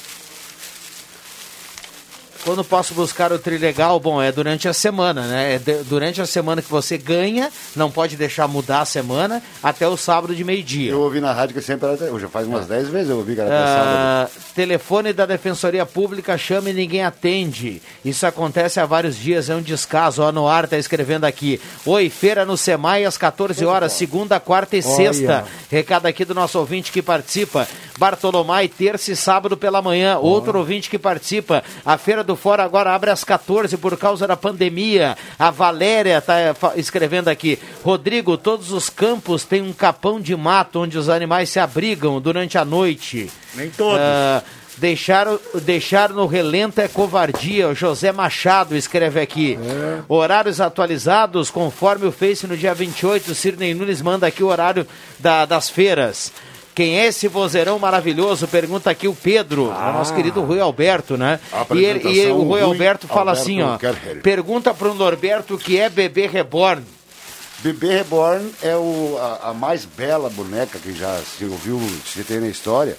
quando posso buscar o Trilegal? Bom, é durante a semana, né? É de- durante a semana que você ganha, não pode deixar mudar a semana, até o sábado de meio-dia. Eu ouvi na rádio que sempre era. Já faz umas 10 vezes eu ouvi que era até sábado. Ah, telefone da Defensoria Pública chama e ninguém atende. Isso acontece há vários dias, é um descaso. Ó, no ar tá escrevendo aqui. Oi, feira no Semai às 14 horas, segunda, quarta e Olha. sexta. Recado aqui do nosso ouvinte que participa. Bartolomai, terça e sábado pela manhã. Outro ouvinte que participa. A Feira do Fora agora abre às 14 por causa da pandemia. A Valéria tá eh, escrevendo aqui. Rodrigo, todos os campos têm um capão de mato onde os animais se abrigam durante a noite. Nem todos. Ah, deixar, deixar no relento é covardia. O José Machado escreve aqui. Horários atualizados, conforme o Face no dia 28. O Cirnei Nunes manda aqui o horário da- das feiras. Quem é esse vozeirão maravilhoso? Pergunta aqui o Pedro, o nosso querido Rui Alberto, né? E, ele- e o Rui Rui Alberto fala Alberto assim, ó. Pergunta pro Norberto o que é bebê reborn. Bebê Reborn é o, a, a mais bela boneca que já se ouviu, se tem na história.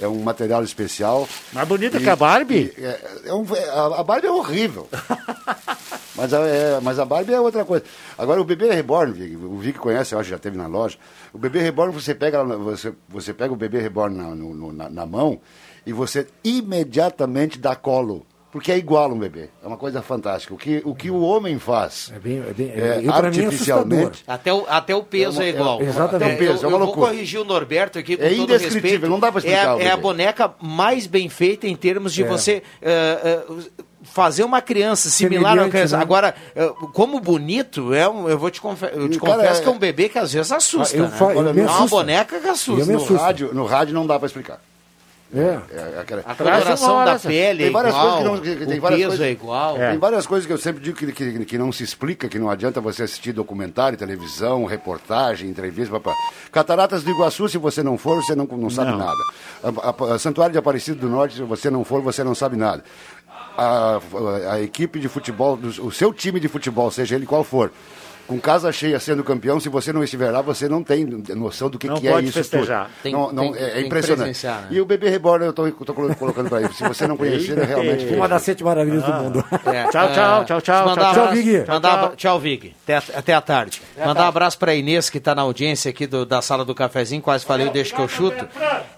É um material especial. Mais bonita que a Barbie? é- é um- a, a Barbie é horrível. mas, a, é- mas a Barbie é outra coisa. Agora, o Bebê Reborn, o Vic conhece, eu acho que já teve na loja. O Bebê Reborn, você pega, você, você pega o Bebê Reborn na, no- na, na mão e você imediatamente dá colo. Porque é igual um bebê. É uma coisa fantástica. O que o, que o homem faz É bem, é bem, é, eu, é artificialmente. Até o, até o peso é, É uma- igual. é- exatamente. Até o peso, eu, é uma eu vou loucura. corrigir o Norberto aqui com É todo indescritível, respeito. não dá pra explicar É, a- é boneca mais bem feita em termos de É. você eh, eh, fazer uma criança similar a criança. né? Agora, eh, como bonito, é um, eu vou te, confe eu te cara, confesso é- que é um bebê que às vezes assusta. Eu né? eu é uma boneca que assusta. No rádio, no rádio não dá para explicar. É. É, aquela- A coloração da pele é tem várias igual, coisas que não, que- tem o várias peso coisas, é igual. Tem várias coisas que eu sempre digo que, que, que não se explica, que não adianta você assistir documentário, televisão, reportagem, entrevista. Papá. Cataratas do Iguaçu, se você não for, você não, não sabe Não. nada. A, a- a Santuário de Aparecido do Norte, se você não for, você não sabe nada. A, a- a equipe de futebol, o seu time de futebol, seja ele qual for, com casa cheia sendo campeão, se você não estiver lá, você não tem noção do que, Não que é pode isso festejar. tudo. Tem- não, não, tem- é, é impressionante. né? E o bebê reborn eu estou colocando para ele. Se você não conhecer, é realmente. Uma das sete maravilhas do mundo. É, Tchau, é, tchau, tchau, tchau, mandar tchau, abraço- Vig. mandar Tchau, abra- tchau. Vig. Até, até a tarde. Mandar um abraço pra Inês, que tá na audiência aqui do- da sala do cafezinho, quase falei, deixa que eu chuto.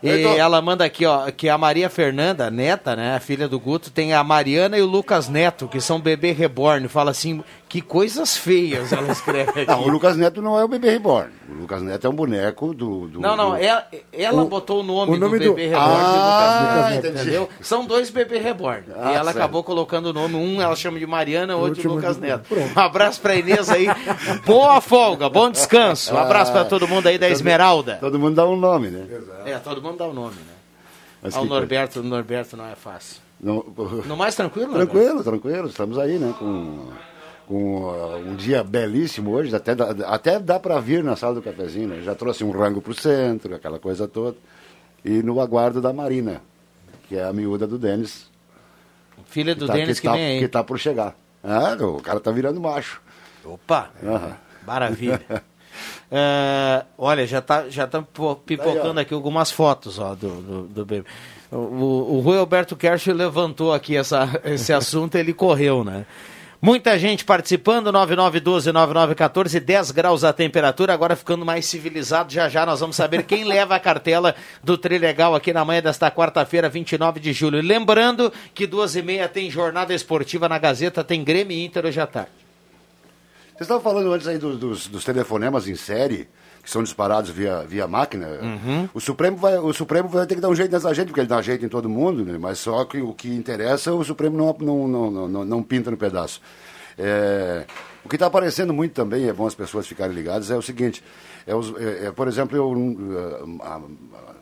E ela manda aqui, ó, que a Maria Fernanda, a neta, né, a filha do Guto, tem a Mariana e o Lucas Neto, que são bebê reborn. Fala assim, que coisas feias ela escreve aqui. Não, o Lucas Neto não é o bebê reborn. O Lucas Neto é um boneco do. do Não, não, do- ela, ela O- botou o nome, o nome do do- bebê reborn Ah, do Lucas Neto, entendeu? São dois bebê reborn. Ah, e ela certo. acabou colocando o nome, um ela chama de Mariana, outro de Lucas de- Neto. Um abraço pra Inês aí. Boa folga, bom descanso. Um abraço pra Ah, todo mundo aí da todo- Esmeralda. Todo mundo dá um nome, né? É, todo mundo dá o nome, né? Mas Ao coisa. Norberto, o Norberto não é fácil. Não- No mais tranquilo, Norberto? Tranquilo, tranquilo. Estamos aí, né? Com, com uh, um dia belíssimo hoje. Até dá, até dá para vir na sala do cafezinho. Né? Já trouxe um rango para o centro, aquela coisa toda. E no aguardo da Marina, que é a miúda do Denis. Filha do tá, Denis que, tá, vem aí. Que tá por chegar. Ah, o cara tá virando macho. Opa! Aham. Maravilha. É, olha, já tá, já tá pipocando aqui algumas fotos ó, do, do, do bebê. O, o Rui Alberto Kersh levantou aqui essa, esse assunto ele correu, né? Muita gente participando, 9912-9914, 10 graus a temperatura, agora ficando mais civilizado. Já já nós vamos saber quem leva a cartela do Trilegal aqui na manhã desta quarta-feira, 29 de julho. Lembrando que duas e meia tem jornada esportiva na Gazeta, tem Grêmio e Inter hoje à tarde. Vocês estavam falando antes aí dos, dos, dos telefonemas em série, que são disparados via, via máquina. Uhum. O, Supremo vai, o Supremo vai ter que dar um jeito nessa gente, porque ele dá jeito em todo mundo, né? mas só que o que interessa, o Supremo não, não, não, não, não pinta no pedaço. É, o que está aparecendo muito também, é bom as pessoas ficarem ligadas, é o seguinte, é, os- é- é, por exemplo, eu, ah,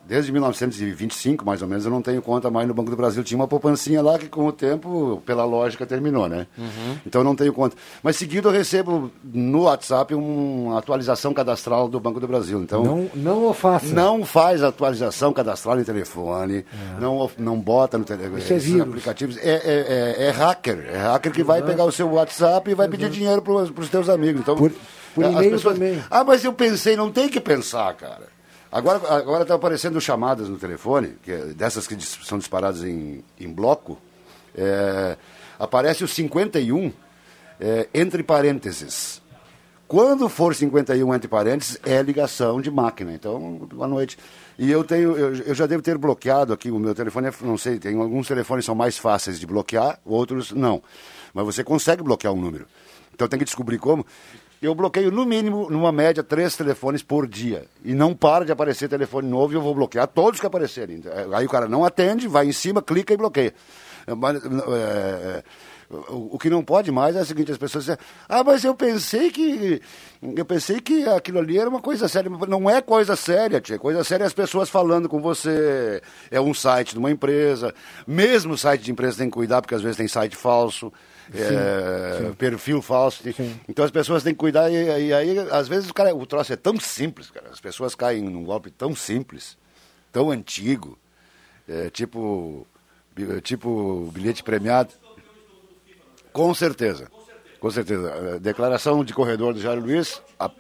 desde 1925, mais ou menos, eu não tenho conta mais no Banco do Brasil. Tinha uma poupancinha lá que, com o tempo, pela lógica, terminou, né? Uhum. Então eu não tenho conta. Mas seguido eu recebo no WhatsApp uma atualização cadastral do Banco do Brasil. Então, Não, não o faça. não faz atualização cadastral em telefone, não, não bota no telefone. É esses vírus. aplicativos. É, é, é, é hacker. É hacker que vai pegar o seu WhatsApp e vai pedir dinheiro para os teus amigos. Então, por as e-mail também. Ah, mas eu pensei, não tem que pensar, cara. Agora agora está aparecendo chamadas no telefone, que é dessas que são disparadas em, em bloco. é, aparece o 51 é, entre parênteses. Quando for 51 entre parênteses, é ligação de máquina. Então, boa noite. E eu tenho, eu, eu já devo ter bloqueado aqui o meu telefone, é- não sei, tem alguns telefones são mais fáceis de bloquear, outros não. Mas você consegue bloquear um número. Então tem que descobrir como. Eu bloqueio no mínimo, numa média, três telefones por dia. E não para de aparecer telefone novo e eu vou bloquear todos que aparecerem. Aí o cara não atende, vai em cima, clica e bloqueia. Mas, é, o, o que não pode mais é o seguinte, as pessoas dizem, ah, mas eu pensei que. Eu pensei que aquilo ali era uma coisa séria. Não é coisa séria, tia. Coisa séria é as pessoas falando com você. É um site de uma empresa. Mesmo site de empresa tem que cuidar, porque às vezes tem site falso. É, sim. perfil falso. Então as pessoas têm que cuidar e, e aí, às vezes, o, cara, o troço é tão simples, cara. As pessoas caem num golpe tão simples, tão antigo, é, tipo, bi- tipo bilhete premiado. Com certeza. Com certeza. Eh, Declaração de corredor do Jair Luiz. a-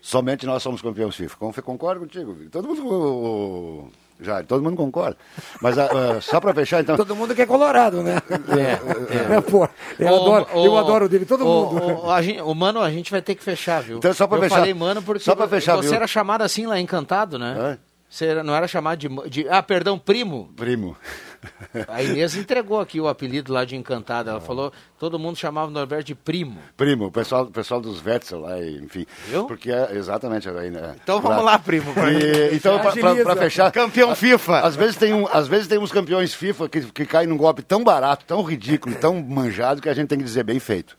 Somente nós somos campeões FIFA. Con- Concordo contigo. Todo mundo. O- o- Jair, todo mundo concorda. Mas ah, ah, só para fechar, então. Todo mundo que é colorado, né? É, é. Pô, eu, Ô, adoro, ô, eu adoro dele, todo ô, mundo. a gente- o mano, a gente vai ter que fechar, viu? Então, só pra Eu fechar. falei mano porque Só pra fechar, você viu? era chamado assim lá, encantado, né? Você era- não era chamado de, de... Ah, perdão, primo. Primo. A Inês entregou aqui o apelido lá de encantado. Ela falou, todo mundo chamava o Norberto de primo. Primo, o pessoal, pessoal dos Wetzel lá, e, enfim. Viu? Porque é exatamente aí, né? Então vamos lá, primo. pra- E, então, pra- pra- Agiliza. pra fechar. Campeão FIFA. Às vezes tem, um, às vezes tem uns campeões FIFA que, que caem num golpe tão barato, tão ridículo, tão manjado, que a gente tem que dizer bem feito.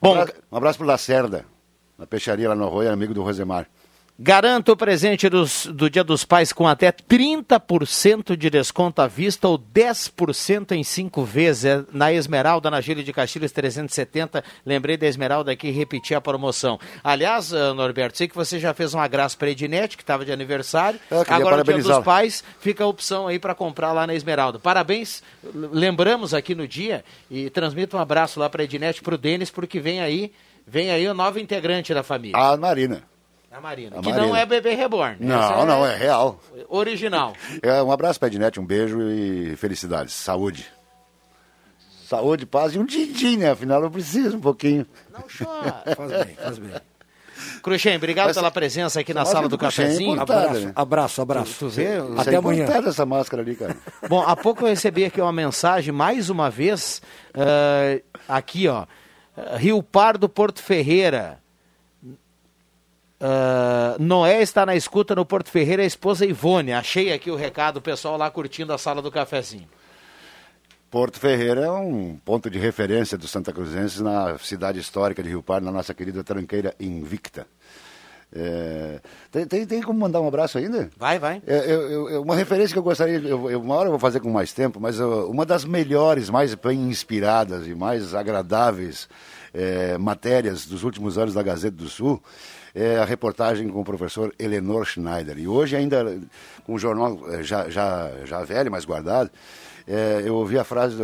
Bom, um abraço, um abraço pro Lacerda, na peixaria lá no Arroio, amigo do Rosemar. Garanta o presente dos- do Dia dos Pais com até 30% de desconto à vista ou 10% em cinco vezes. É na Esmeralda, na Gíria de Castilhos 370. Lembrei da Esmeralda aqui e repeti a promoção. Aliás, ah, Norberto, sei que você já fez uma graça para a Ednet, que estava de aniversário. Queria Agora, no Dia dos. Pais, fica a opção aí para comprar lá na Esmeralda. Parabéns. Lembramos aqui no dia e transmito um abraço lá para a Ednet para o Denis, porque vem aí, vem aí o novo integrante da família. A Marina. A Marina. A que Marina. não é bebê reborn. Não, Essa não, é real. Original. É, um abraço pra Ednet, um beijo e felicidades. Saúde. Saúde, paz e um din-din, né? Afinal eu preciso um pouquinho. Não chora. Faz bem, faz bem. Cruxem, obrigado Essa- pela presença aqui na sala do do é cafezinho. importada, abraço, né? Abraço, abraço. Tu, tu vê? Isso Até é amanhã. essa máscara ali, cara. Bom, há pouco eu recebi aqui uma mensagem, mais uma vez, eh, aqui, ó. Rio Pardo, Porto Ferreira. Ah, Noé está na escuta no Porto Ferreira, a esposa Ivone. Achei aqui o recado, o pessoal lá curtindo a sala do cafezinho. Porto Ferreira é um ponto de referência dos Santa Cruzenses na cidade histórica de Rio Pardo, na nossa querida tranqueira invicta. É, tem, tem, tem como mandar um abraço ainda? Vai, vai. É, eu- eu- uma referência que eu gostaria, eu, eu- uma hora eu vou fazer com mais tempo, mas uh, uma das melhores, mais bem inspiradas e mais agradáveis é, matérias dos últimos anos da Gazeta do Sul é a reportagem com o professor Eleanor Schneider. E hoje, ainda com o jornal eh, já, já, já velho, mas guardado, é, eu ouvi a frase,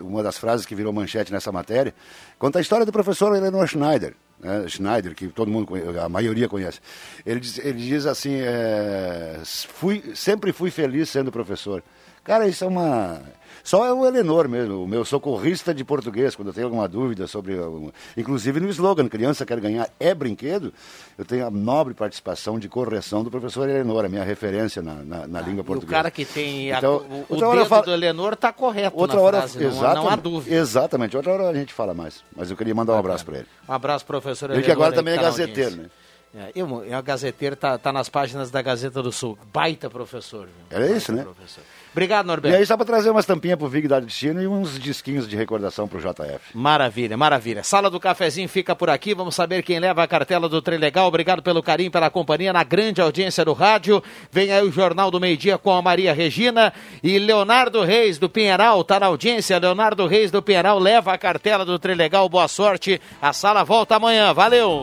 uma das frases que virou manchete nessa matéria, conta a história do professor Eleanor Schneider. né, Schneider, que todo mundo, a maioria conhece. Ele diz, ele diz assim, é, fui, sempre fui feliz sendo professor. Cara, isso é uma. Só é o Elenor mesmo, o meu socorrista de português, quando eu tenho alguma dúvida sobre. algum- Inclusive no slogan, criança quer ganhar é brinquedo, eu tenho a nobre participação de correção do professor Elenor, a minha referência na, na, na língua E o portuguesa. cara que tem a- Então, o, o eu dedo do Eleanor tá correto Outra na hora, frase, não, exatamente, não há dúvida. Exatamente, outra hora a gente fala mais. Mas eu queria mandar um abraço para ele. Um abraço, professor Ele que agora também é tá gazeteiro, audiência. né? É, eu, eu, a gazeteiro tá, tá nas páginas da Gazeta do Sul. Baita professor. viu? É isso, né? Obrigado, E Norberto. aí, só para trazer umas tampinhas pro Vig da Destino e uns disquinhos de recordação pro JF. Maravilha, maravilha. Sala do cafezinho fica por aqui. Vamos saber quem leva a cartela do Trilegal. Obrigado pelo carinho, pela companhia na grande audiência do rádio. Vem aí o Jornal do Meio Dia com a Maria Regina e Leonardo Reis do Pinheiral. Tá na audiência. Leonardo Reis do Pinheiral leva a cartela do Trilegal. Boa sorte. A sala volta amanhã. Valeu!